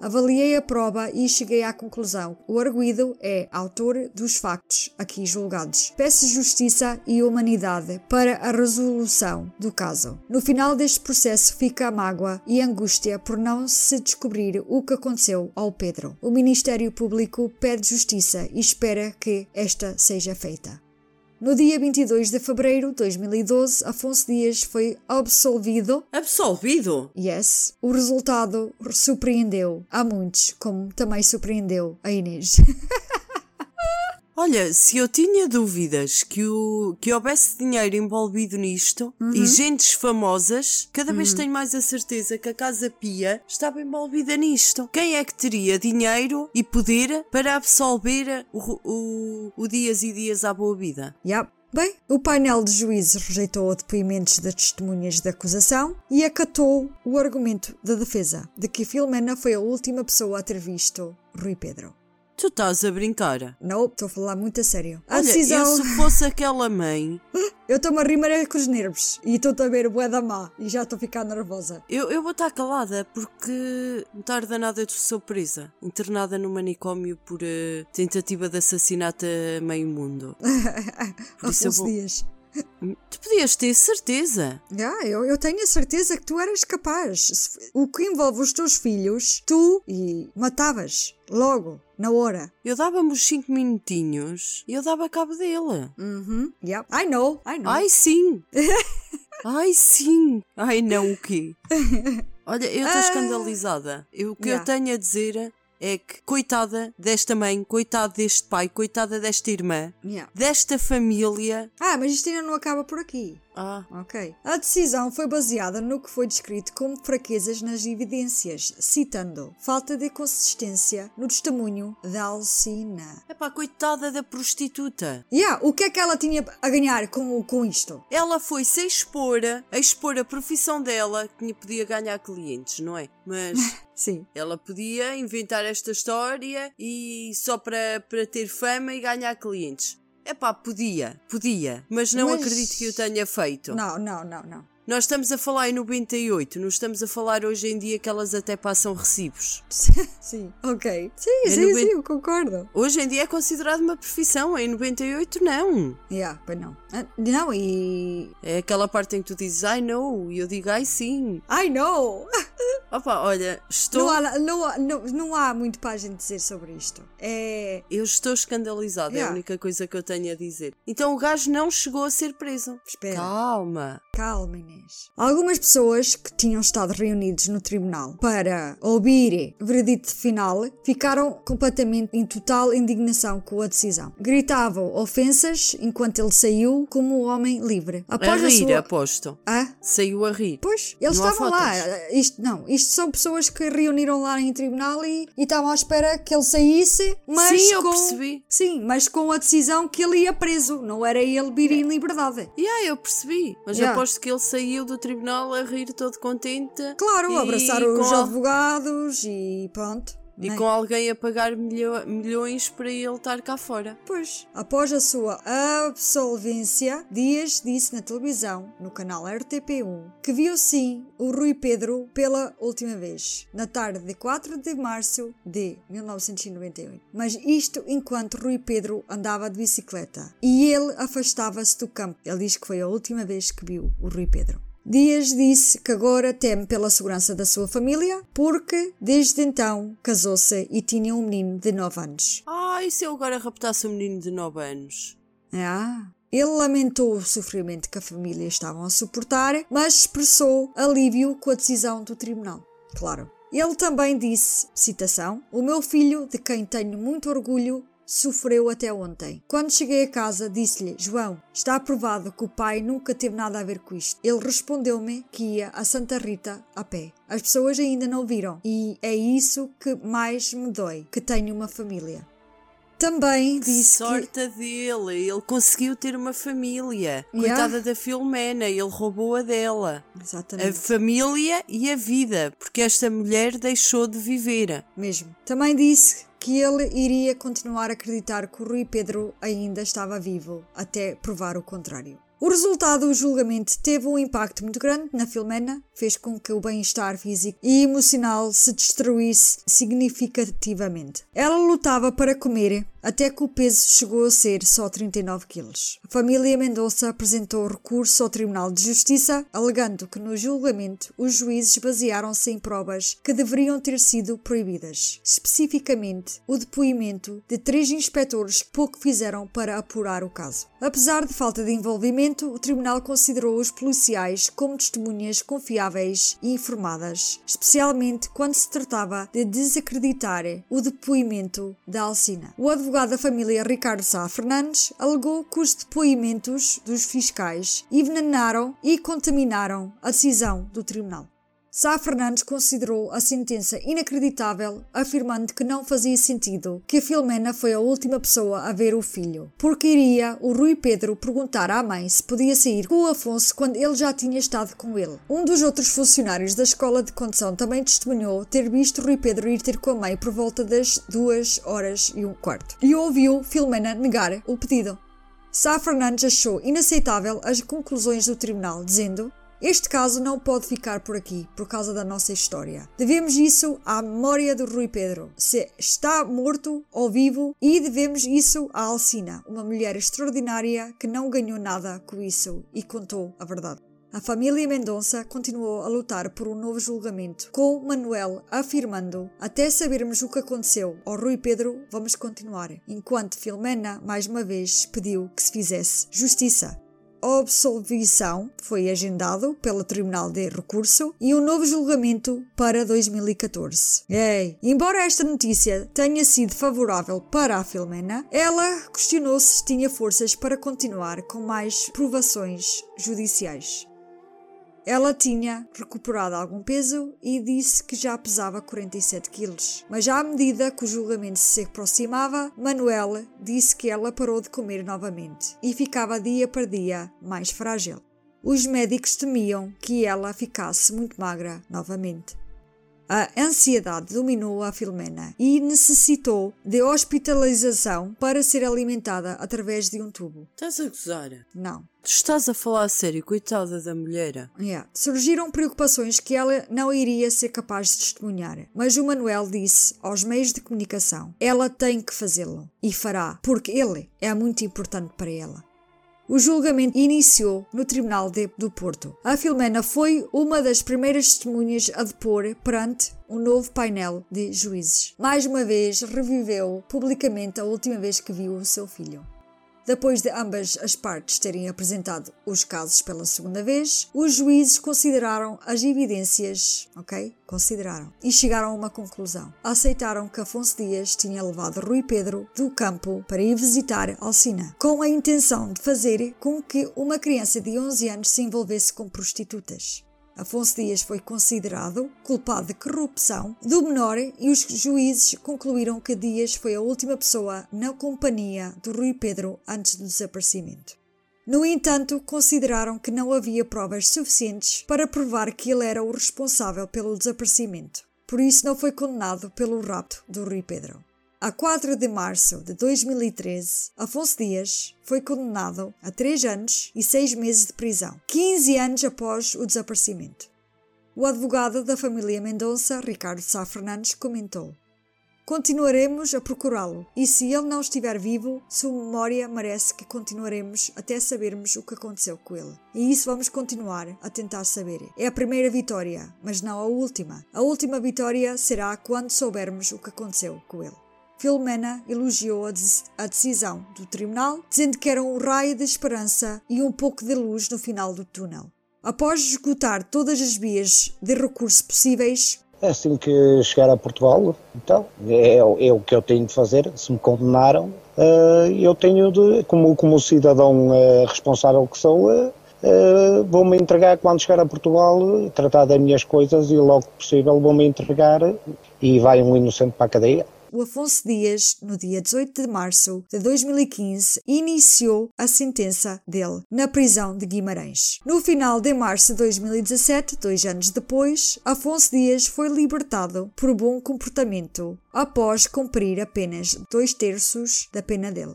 Avaliei a prova e cheguei à conclusão: o arguído é autor dos factos aqui julgados. Peço justiça e humanidade para a resolução do caso. No final deste processo fica a mágoa e a angústia por não se descobrir o que aconteceu ao Pedro. O Ministério Público pede justiça e espera que esta seja feita. No dia 22 de fevereiro de 2012, Afonso Dias foi absolvido. Absolvido? Yes. O resultado surpreendeu a muitos, como também surpreendeu a Inês. Olha, se eu tinha dúvidas que, o, que houvesse dinheiro envolvido nisto uhum. e gentes famosas, cada vez uhum. tenho mais a certeza que a Casa Pia estava envolvida nisto. Quem é que teria dinheiro e poder para absolver o, o, o Dias e Dias à boa vida? Yep. Bem, o painel de juízes rejeitou depoimentos das testemunhas da acusação e acatou o argumento da defesa de que Filomena foi a última pessoa a ter visto Rui Pedro. Tu estás a brincar? Não, estou a falar muito a sério. A Olha, decisão... eu se fosse aquela mãe... eu estou-me a rimar com os nervos e estou a ver o bué da má e já estou a ficar nervosa. Eu, eu vou estar calada porque não tarda nada de sou presa. Internada no manicômio por uh, tentativa de assassinato a meio mundo. Por isso eu vou... dias. Tu podias ter certeza. Ah, eu, eu tenho a certeza que tu eras capaz. O que envolve os teus filhos, tu e matavas logo, na hora. Eu dava-me os 5 minutinhos e eu dava cabo dele. Uhum. Yep. I know, I know. Ai sim. Ai sim. Ai não, o quê? Olha, eu estou ah. escandalizada. O que yeah. eu tenho a dizer é que, coitada desta mãe, coitado deste pai, coitada desta irmã, yeah. desta família. Ah, mas isto ainda não acaba por aqui. Ah, Ok. A decisão foi baseada no que foi descrito como fraquezas nas evidências, citando falta de consistência no testemunho da Alcina. é pá, coitada da prostituta. Yeah, o que é que ela tinha a ganhar com, com isto? Ela foi se expor, a expor a profissão dela, que lhe podia ganhar clientes, não é? Mas Sim. ela podia inventar esta história e só para, para ter fama e ganhar clientes. É pá, podia, podia, mas não Mas- acredito que o tenha feito. Não, não, não, não. Nós estamos a falar em 98, não estamos a falar hoje em dia que elas até passam recibos. Sim. Ok. Sim, É sim, noven- sim, eu concordo. Hoje em dia é considerado uma profissão, em 98 não. Yeah, pois não. Ah, Não, e. É aquela parte em que tu dizes I know e eu digo ai sim. I know! Opa, olha, estou, Não há, não, há, não, não há muito para a gente dizer sobre isto. É. eu estou escandalizada, é Yeah. a única coisa que eu tenho a dizer. Então o gajo não chegou a ser preso. Espera. Calma. Calma, Inês. Algumas pessoas que tinham estado reunidos no tribunal para ouvir o veredito final ficaram completamente em total indignação com a decisão. Gritavam ofensas enquanto ele saiu como um homem livre. Após a, rir, sua. aposto. Ah? Saiu a rir. Pois, eles Não estavam lá. Isto, não, isto são pessoas que reuniram lá em tribunal e, e estavam à espera que ele saísse, mas Sim, eu com... percebi. Sim, mas com a decisão que ele ia preso, não era ele vir em liberdade. E yeah, eu percebi. Mas Yeah. aposto que ele saiu do tribunal a rir todo contente. Claro, E abraçar com os al- advogados e pronto. E com alguém a pagar milho- milhões para ele estar cá fora. Pois, após a sua absolvência, Dias disse na televisão, no canal RTP1, que viu sim o Rui Pedro pela última vez, na tarde de 4 de março de 1998. Mas isto enquanto Rui Pedro andava de bicicleta e ele afastava-se do campo. Ele diz que foi a última vez que viu o Rui Pedro. Dias disse que agora teme pela segurança da sua família porque, desde então, casou-se e tinha um menino de 9 anos. Ah, e se eu agora raptasse um menino de 9 anos? Ah. Ele lamentou o sofrimento que a família estavam a suportar, mas expressou alívio com a decisão do tribunal. Claro. Ele também disse, citação, o meu filho, de quem tenho muito orgulho, sofreu até ontem. Quando cheguei a casa, disse-lhe, João, está provado que o pai nunca teve nada a ver com isto. Ele respondeu-me que ia a Santa Rita a pé. As pessoas ainda não viram e é isso que mais me dói, que tenho uma família. Também Que disse que... sorte a dele, ele conseguiu ter uma família. Yeah. Coitada da Filomena, ele roubou a dela. A Exatamente. família e a vida, porque esta mulher deixou de viver. Mesmo. Também disse que ele iria continuar a acreditar que o Rui Pedro ainda estava vivo, até provar o contrário. O resultado do julgamento teve um impacto muito grande na Filomena, fez com que o bem-estar físico e emocional se destruísse significativamente. Ela lutava para comer até que o peso chegou a ser só 39 quilos. A família Mendonça apresentou recurso ao Tribunal de Justiça, alegando que no julgamento os juízes basearam-se em provas que deveriam ter sido proibidas, especificamente o depoimento de três inspectores que pouco fizeram para apurar o caso. Apesar de falta de envolvimento, o tribunal considerou os policiais como testemunhas confiáveis e informadas, especialmente quando se tratava de desacreditar o depoimento da Alcina. O advogado da família Ricardo Sá Fernandes alegou que os depoimentos dos fiscais envenenaram e contaminaram a decisão do tribunal. Sá Fernandes considerou a sentença inacreditável, afirmando que não fazia sentido que a Filomena foi a última pessoa a ver o filho, porque iria o Rui Pedro perguntar à mãe se podia sair com o Afonso quando ele já tinha estado com ele. Um dos outros funcionários da escola de condução também testemunhou ter visto Rui Pedro ir ter com a mãe por volta das duas horas e um quarto, e ouviu Filomena negar o pedido. Sá Fernandes achou inaceitável as conclusões do tribunal, dizendo este caso não pode ficar por aqui por causa da nossa história. Devemos isso à memória do Rui Pedro, se está morto ou vivo, e devemos isso à Alcina, uma mulher extraordinária que não ganhou nada com isso e contou a verdade. A família Mendonça continuou a lutar por um novo julgamento, com Manuel afirmando: Até sabermos o que aconteceu ao Rui Pedro, vamos continuar, enquanto Filomena mais uma vez pediu que se fizesse justiça. Absolvição foi agendado pelo Tribunal de Recurso e um novo julgamento para 2014. Ei, embora esta notícia tenha sido favorável para a Filomena, ela questionou se tinha forças para continuar com mais provações judiciais. Ela tinha recuperado algum peso e disse que já pesava 47 quilos. Mas à medida que o julgamento se aproximava, Manuela disse que ela parou de comer novamente e ficava dia para dia mais frágil. Os médicos temiam que ela ficasse muito magra novamente. A ansiedade dominou a Filomena e necessitou de hospitalização para ser alimentada através de um tubo. Estás a gozar? Não. Tu estás a falar a sério, coitada da mulher. Yeah. Surgiram preocupações que ela não iria ser capaz de testemunhar, mas o Manuel disse aos meios de comunicação: ela tem que fazê-lo e fará, porque ele é muito importante para ela. O julgamento iniciou no Tribunal de, do Porto. A Filomena foi uma das primeiras testemunhas a depor perante um novo painel de juízes. Mais uma vez, reviveu publicamente a última vez que viu o seu filho. Depois de ambas as partes terem apresentado os casos pela segunda vez, os juízes consideraram as evidências, ok? Consideraram. E chegaram a uma conclusão. Aceitaram que Afonso Dias tinha levado Rui Pedro do campo para ir visitar Alcina, com a intenção de fazer com que uma criança de 11 anos se envolvesse com prostitutas. Afonso Dias foi considerado culpado de corrupção do menor e os juízes concluíram que Dias foi a última pessoa na companhia do Rui Pedro antes do desaparecimento. No entanto, consideraram que não havia provas suficientes para provar que ele era o responsável pelo desaparecimento. Por isso, não foi condenado pelo rapto do Rui Pedro. A 4 de março de 2013, Afonso Dias foi condenado a 3 anos e 6 meses de prisão, 15 anos após o desaparecimento. O advogado da família Mendonça, Ricardo Sá Fernandes, comentou: Continuaremos a procurá-lo, e se ele não estiver vivo, sua memória merece que continuaremos até sabermos o que aconteceu com ele. E isso vamos continuar a tentar saber. É a primeira vitória, mas não a última. A última vitória será quando soubermos o que aconteceu com ele. Filomena elogiou a, decisão do tribunal, dizendo que era um raio de esperança e um pouco de luz no final do túnel. Após esgotar todas as vias de recurso possíveis, é assim que chegar a Portugal, então, é, é, o que eu tenho de fazer. Se me condenaram, uh, eu tenho de, como, como cidadão uh, responsável que sou, uh, vou-me entregar quando chegar a Portugal, tratar das minhas coisas e logo possível vou-me entregar e vai um inocente para a cadeia o Afonso Dias, no dia 18 de março de 2015, iniciou a sentença dele na prisão de Guimarães. No final de março de 2017, dois anos depois, Afonso Dias foi libertado por bom comportamento após cumprir apenas dois terços da pena dele.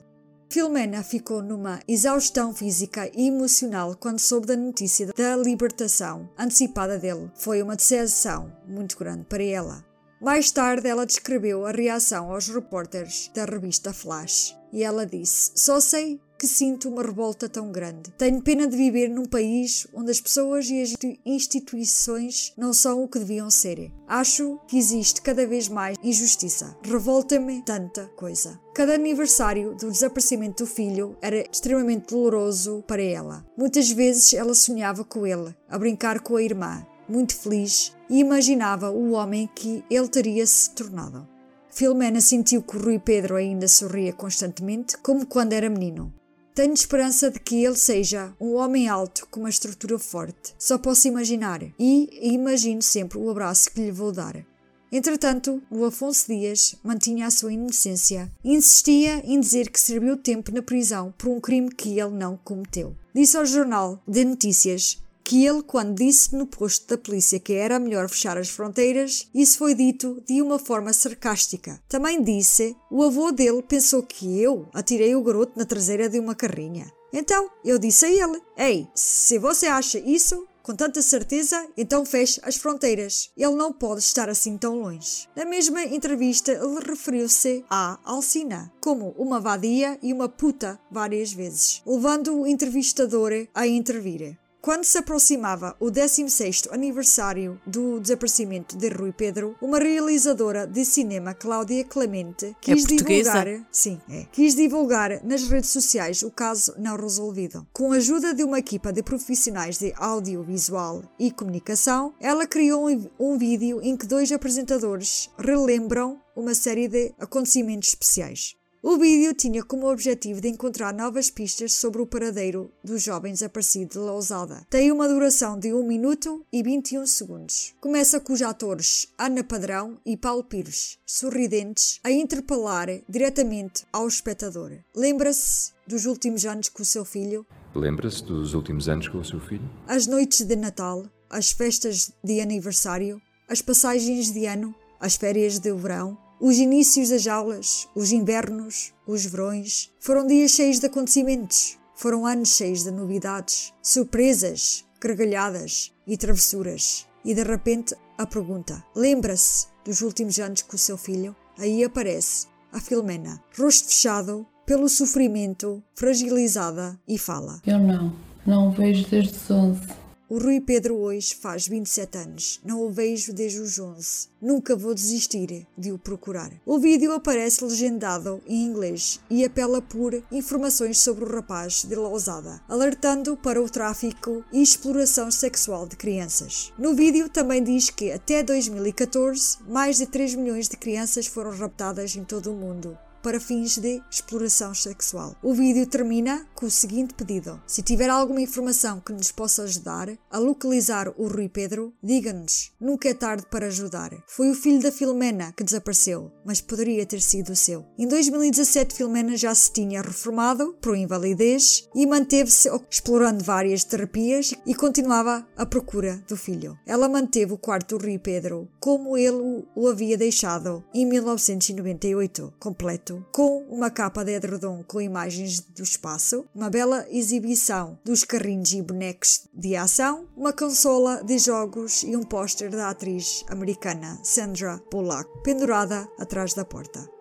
Filomena ficou numa exaustão física e emocional quando soube da notícia da libertação antecipada dele. Foi uma decepção muito grande para ela. Mais tarde, ela descreveu a reação aos repórteres da revista Flash e ela disse: Só sei que sinto uma revolta tão grande. Tenho pena de viver num país onde as pessoas e as instituições não são o que deviam ser. Acho que existe cada vez mais injustiça. Revolta-me tanta coisa. Cada aniversário do desaparecimento do filho era extremamente doloroso para ela. Muitas vezes ela sonhava com ele, a brincar com a irmã, muito feliz e imaginava o homem que ele teria se tornado. Filomena sentiu que Rui Pedro ainda sorria constantemente, como quando era menino. Tenho esperança de que ele seja um homem alto com uma estrutura forte. Só posso imaginar. E imagino sempre o abraço que lhe vou dar. Entretanto, o Afonso Dias mantinha a sua inocência e insistia em dizer que serviu tempo na prisão por um crime que ele não cometeu. Disse ao jornal de notícias que ele, quando disse no posto da polícia que era melhor fechar as fronteiras, isso foi dito de uma forma sarcástica. Também disse, o avô dele pensou que eu atirei o garoto na traseira de uma carrinha. Então, eu disse a ele: Ei, se você acha isso, com tanta certeza, então feche as fronteiras. Ele não pode estar assim tão longe. Na mesma entrevista, ele referiu-se à Alcina como uma vadia e uma puta várias vezes, levando o entrevistador a intervir. Quando se aproximava o 16º aniversário do desaparecimento de Rui Pedro, uma realizadora de cinema, Cláudia Clemente, quis É divulgar, sim, é, quis divulgar nas redes sociais o caso não resolvido. Com a ajuda de uma equipa de profissionais de audiovisual e comunicação, ela criou um, um vídeo em que dois apresentadores relembram uma série de acontecimentos especiais. O vídeo tinha como objetivo de encontrar novas pistas sobre o paradeiro do jovem desaparecido de Lousada. Tem uma duração de 1 minuto e 21 segundos. Começa com os atores Ana Padrão e Paulo Pires, sorridentes, a interpelar diretamente ao espectador. Lembra-se dos últimos anos com o seu filho? Lembra-se dos últimos anos com o seu filho? As noites de Natal, as festas de aniversário, as passagens de ano, as férias de verão, os inícios das aulas, os invernos, os verões, foram dias cheios de acontecimentos. Foram anos cheios de novidades, surpresas, gargalhadas e travessuras. E de repente a pergunta: lembra-se dos últimos anos com o seu filho? Aí aparece a Filomena, rosto fechado pelo sofrimento, fragilizada e fala. Eu não. Não o vejo desde os 11. O Rui Pedro hoje faz 27 anos. Não o vejo desde os 11. Nunca vou desistir de o procurar. O vídeo aparece legendado em inglês e apela por informações sobre o rapaz de Lousada, alertando para o tráfico e exploração sexual de crianças. No vídeo também diz que até 2014 mais de 3 milhões de crianças foram raptadas em todo o mundo para fins de exploração sexual. O vídeo termina com o seguinte pedido: se tiver alguma informação que nos possa ajudar a localizar o Rui Pedro, diga-nos. Nunca é tarde para ajudar. Foi o filho da Filomena que desapareceu, mas poderia ter sido o seu. Em 2017, Filomena já se tinha reformado por invalidez e manteve-se explorando várias terapias e continuava à procura do filho. Ela manteve o quarto do Rui Pedro como ele o havia deixado em 1998, completo com uma capa de edredom com imagens do espaço, uma bela exibição dos carrinhos e bonecos de ação, uma consola de jogos e um póster da atriz americana Sandra Bullock pendurada atrás da porta.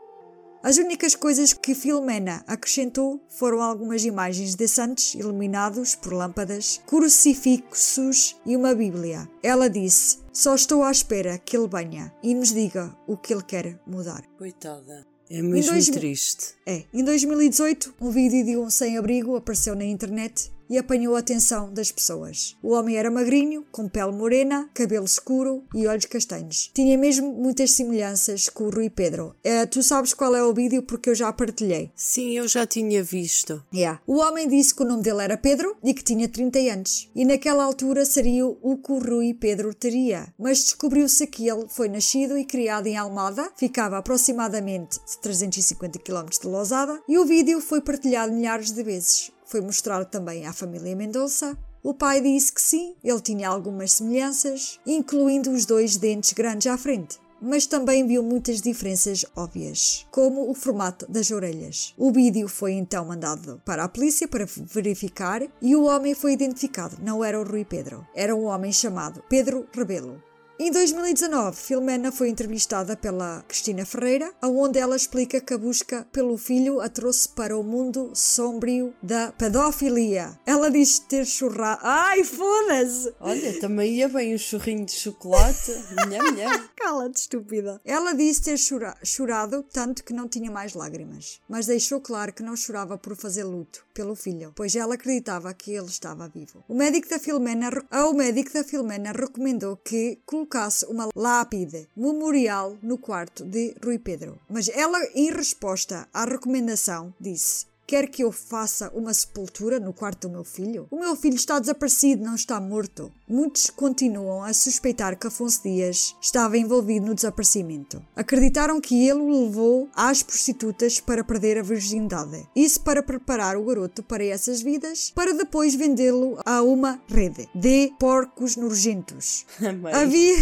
As únicas coisas que Filomena acrescentou foram algumas imagens de santos iluminados por lâmpadas, crucifixos e uma Bíblia. Ela disse: Só estou à espera que ele venha e nos diga o que ele quer mudar. Coitada. É mesmo dois- triste. É, em 2018, um vídeo de um sem-abrigo apareceu na internet e apanhou a atenção das pessoas. O homem era magrinho, com pele morena, cabelo escuro e olhos castanhos. Tinha mesmo muitas semelhanças com o Rui Pedro. Eh, tu sabes qual é o vídeo porque eu já partilhei. Sim, eu já tinha visto. Yeah. O homem disse que o nome dele era Pedro e que tinha 30 anos. E naquela altura seria o que o Rui Pedro teria. Mas descobriu-se que ele foi nascido e criado em Almada, ficava aproximadamente 350 km de Lousada, e o vídeo foi partilhado milhares de vezes. Foi mostrado também à família Mendonça. O pai disse que sim, ele tinha algumas semelhanças, incluindo os dois dentes grandes à frente mas também viu muitas diferenças óbvias, como o formato das orelhas. O vídeo foi então mandado para a polícia para verificar e o homem foi identificado. Não era o Rui Pedro, era um homem chamado Pedro Rebelo. Em 2019, Filomena foi entrevistada pela Cristina Ferreira, onde ela explica que a busca pelo filho a trouxe para o mundo sombrio da pedofilia. Ela diz ter chorrado. Ai, foda-se! Olha, também ia bem o churrinho de chocolate. Nham, nham. Cala-te, estúpida. Ela disse ter chora- chorado tanto que não tinha mais lágrimas, mas deixou claro que não chorava por fazer luto pelo filho, pois ela acreditava que ele estava vivo. O médico da Filomena, ah, o médico da Filomena recomendou que colocasse uma lápide memorial no quarto de Rui Pedro, mas ela, em resposta à recomendação, disse Quer que eu faça uma sepultura no quarto do meu filho? O meu filho está desaparecido, não está morto. Muitos continuam a suspeitar que Afonso Dias estava envolvido no desaparecimento. Acreditaram que ele o levou às prostitutas para perder a virgindade. Isso para preparar o garoto para essas vidas, para depois vendê-lo a uma rede de porcos nojentos. Havia.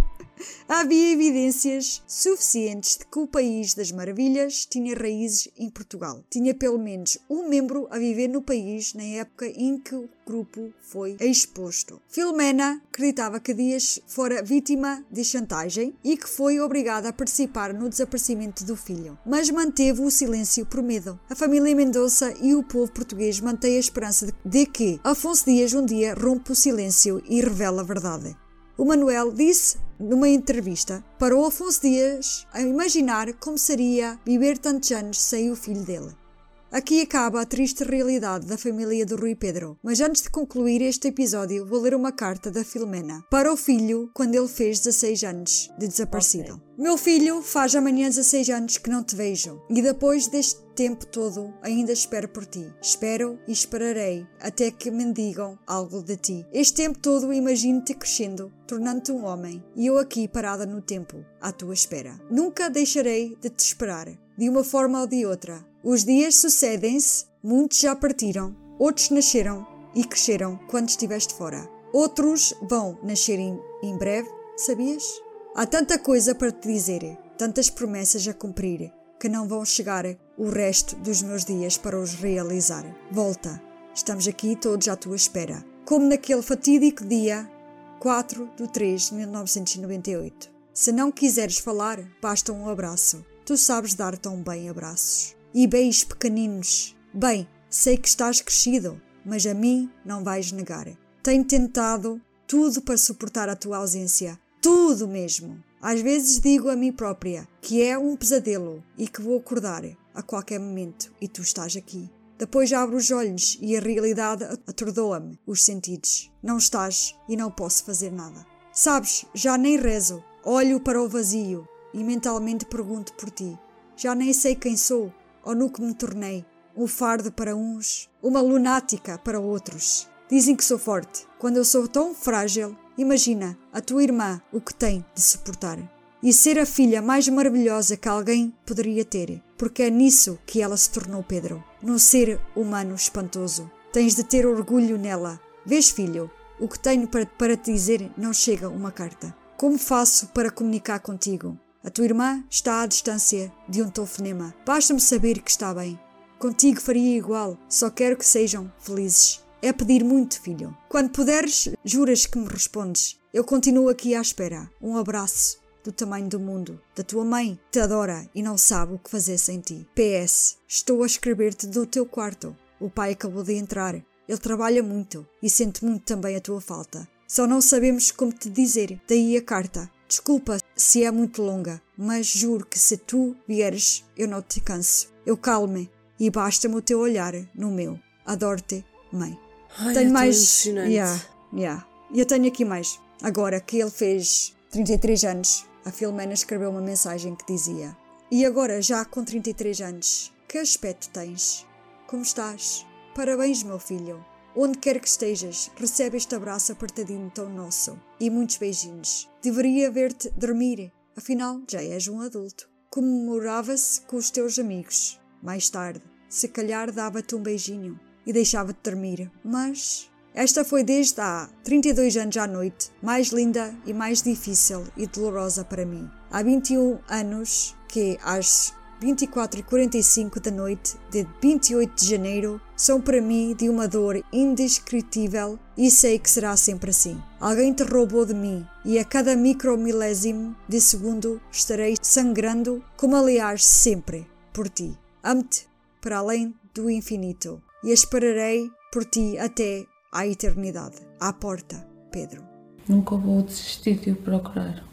Havia evidências suficientes de que o país das maravilhas tinha raízes em Portugal. Tinha pelo menos um membro a viver no país na época em que o grupo foi exposto. Filomena acreditava que Dias fora vítima de chantagem e que foi obrigada a participar no desaparecimento do filho, mas manteve o silêncio por medo. A família Mendonça e o povo português mantêm a esperança de, de que Afonso Dias um dia rompe o silêncio e revela a verdade. O Manuel disse numa entrevista para o Afonso Dias a imaginar como seria viver tantos anos sem o filho dele. Aqui acaba a triste realidade da família do Rui Pedro. Mas antes de concluir este episódio, vou ler uma carta da Filomena para o filho quando ele fez 16 anos de desaparecido. Okay. Meu filho, faz amanhã 16 anos que não te vejo, e depois deste tempo todo ainda espero por ti. Espero e esperarei até que me digam algo de ti. Este tempo todo imagino-te crescendo, tornando-te um homem, e eu aqui parada no tempo, à tua espera. Nunca deixarei de te esperar, de uma forma ou de outra os dias sucedem-se, muitos já partiram, outros nasceram e cresceram quando estiveste fora. Outros vão nascer em, em breve, sabias? Há tanta coisa para te dizer, tantas promessas a cumprir, que não vão chegar o resto dos meus dias para os realizar. Volta, estamos aqui todos à tua espera. Como naquele fatídico dia 4 de 3 de 1998. Se não quiseres falar, basta um abraço. Tu sabes dar tão bem abraços e beijos pequeninos. Bem, sei que estás crescido, mas a mim não vais negar. Tenho tentado tudo para suportar a tua ausência. Tudo mesmo. Às vezes digo a mim própria que é um pesadelo e que vou acordar a qualquer momento e tu estás aqui. Depois abro os olhos e a realidade atordoa-me os sentidos. Não estás e não posso fazer nada. Sabes, já nem rezo, olho para o vazio e mentalmente pergunto por ti. Já nem sei quem sou, ou no que me tornei, um fardo para uns, uma lunática para outros. Dizem que sou forte. Quando eu sou tão frágil, imagina a tua irmã o que tem de suportar. E ser a filha mais maravilhosa que alguém poderia ter, porque é nisso que ela se tornou Pedro, num ser humano espantoso. Tens de ter orgulho nela. Vês, filho, o que tenho para, para te dizer não chega uma carta. Como faço para comunicar contigo? A tua irmã está à distância de um telefonema. Basta-me saber que está bem. Contigo faria igual, só quero que sejam felizes. É pedir muito, filho. Quando puderes, juras que me respondes. Eu continuo aqui à espera. Um abraço do tamanho do mundo. Da tua mãe, te adora e não sabe o que fazer sem ti. PS. Estou a escrever-te do teu quarto. O pai acabou de entrar. Ele trabalha muito e sente muito também a tua falta. Só não sabemos como te dizer. Daí a carta. Desculpa se é muito longa, mas juro que se tu vieres, eu não te canso. Eu calme e basta-me o teu olhar no meu. Adoro-te, mãe. Ai, tenho é mais. Yeah, yeah. E eu tenho aqui mais. Agora que ele fez 33 anos, a Filomena escreveu uma mensagem que dizia: E agora, já com 33 anos, que aspecto tens? Como estás? Parabéns, meu filho. Onde quer que estejas, recebe este abraço apertadinho tão nosso e muitos beijinhos. Deveria ver-te dormir, afinal já és um adulto. Comemorava-se com os teus amigos. Mais tarde, se calhar dava-te um beijinho e deixava-te dormir, mas esta foi desde há 32 anos à noite mais linda e mais difícil e dolorosa para mim. Há 21 anos que às 24 e 45 da noite de 28 de janeiro são para mim de uma dor indescritível e sei que será sempre assim. Alguém te roubou de mim e a cada micromilésimo de segundo estarei sangrando, como aliás sempre, por ti. Amo-te para além do infinito e esperarei por ti até à eternidade. À porta, Pedro. Nunca vou desistir de o procurar.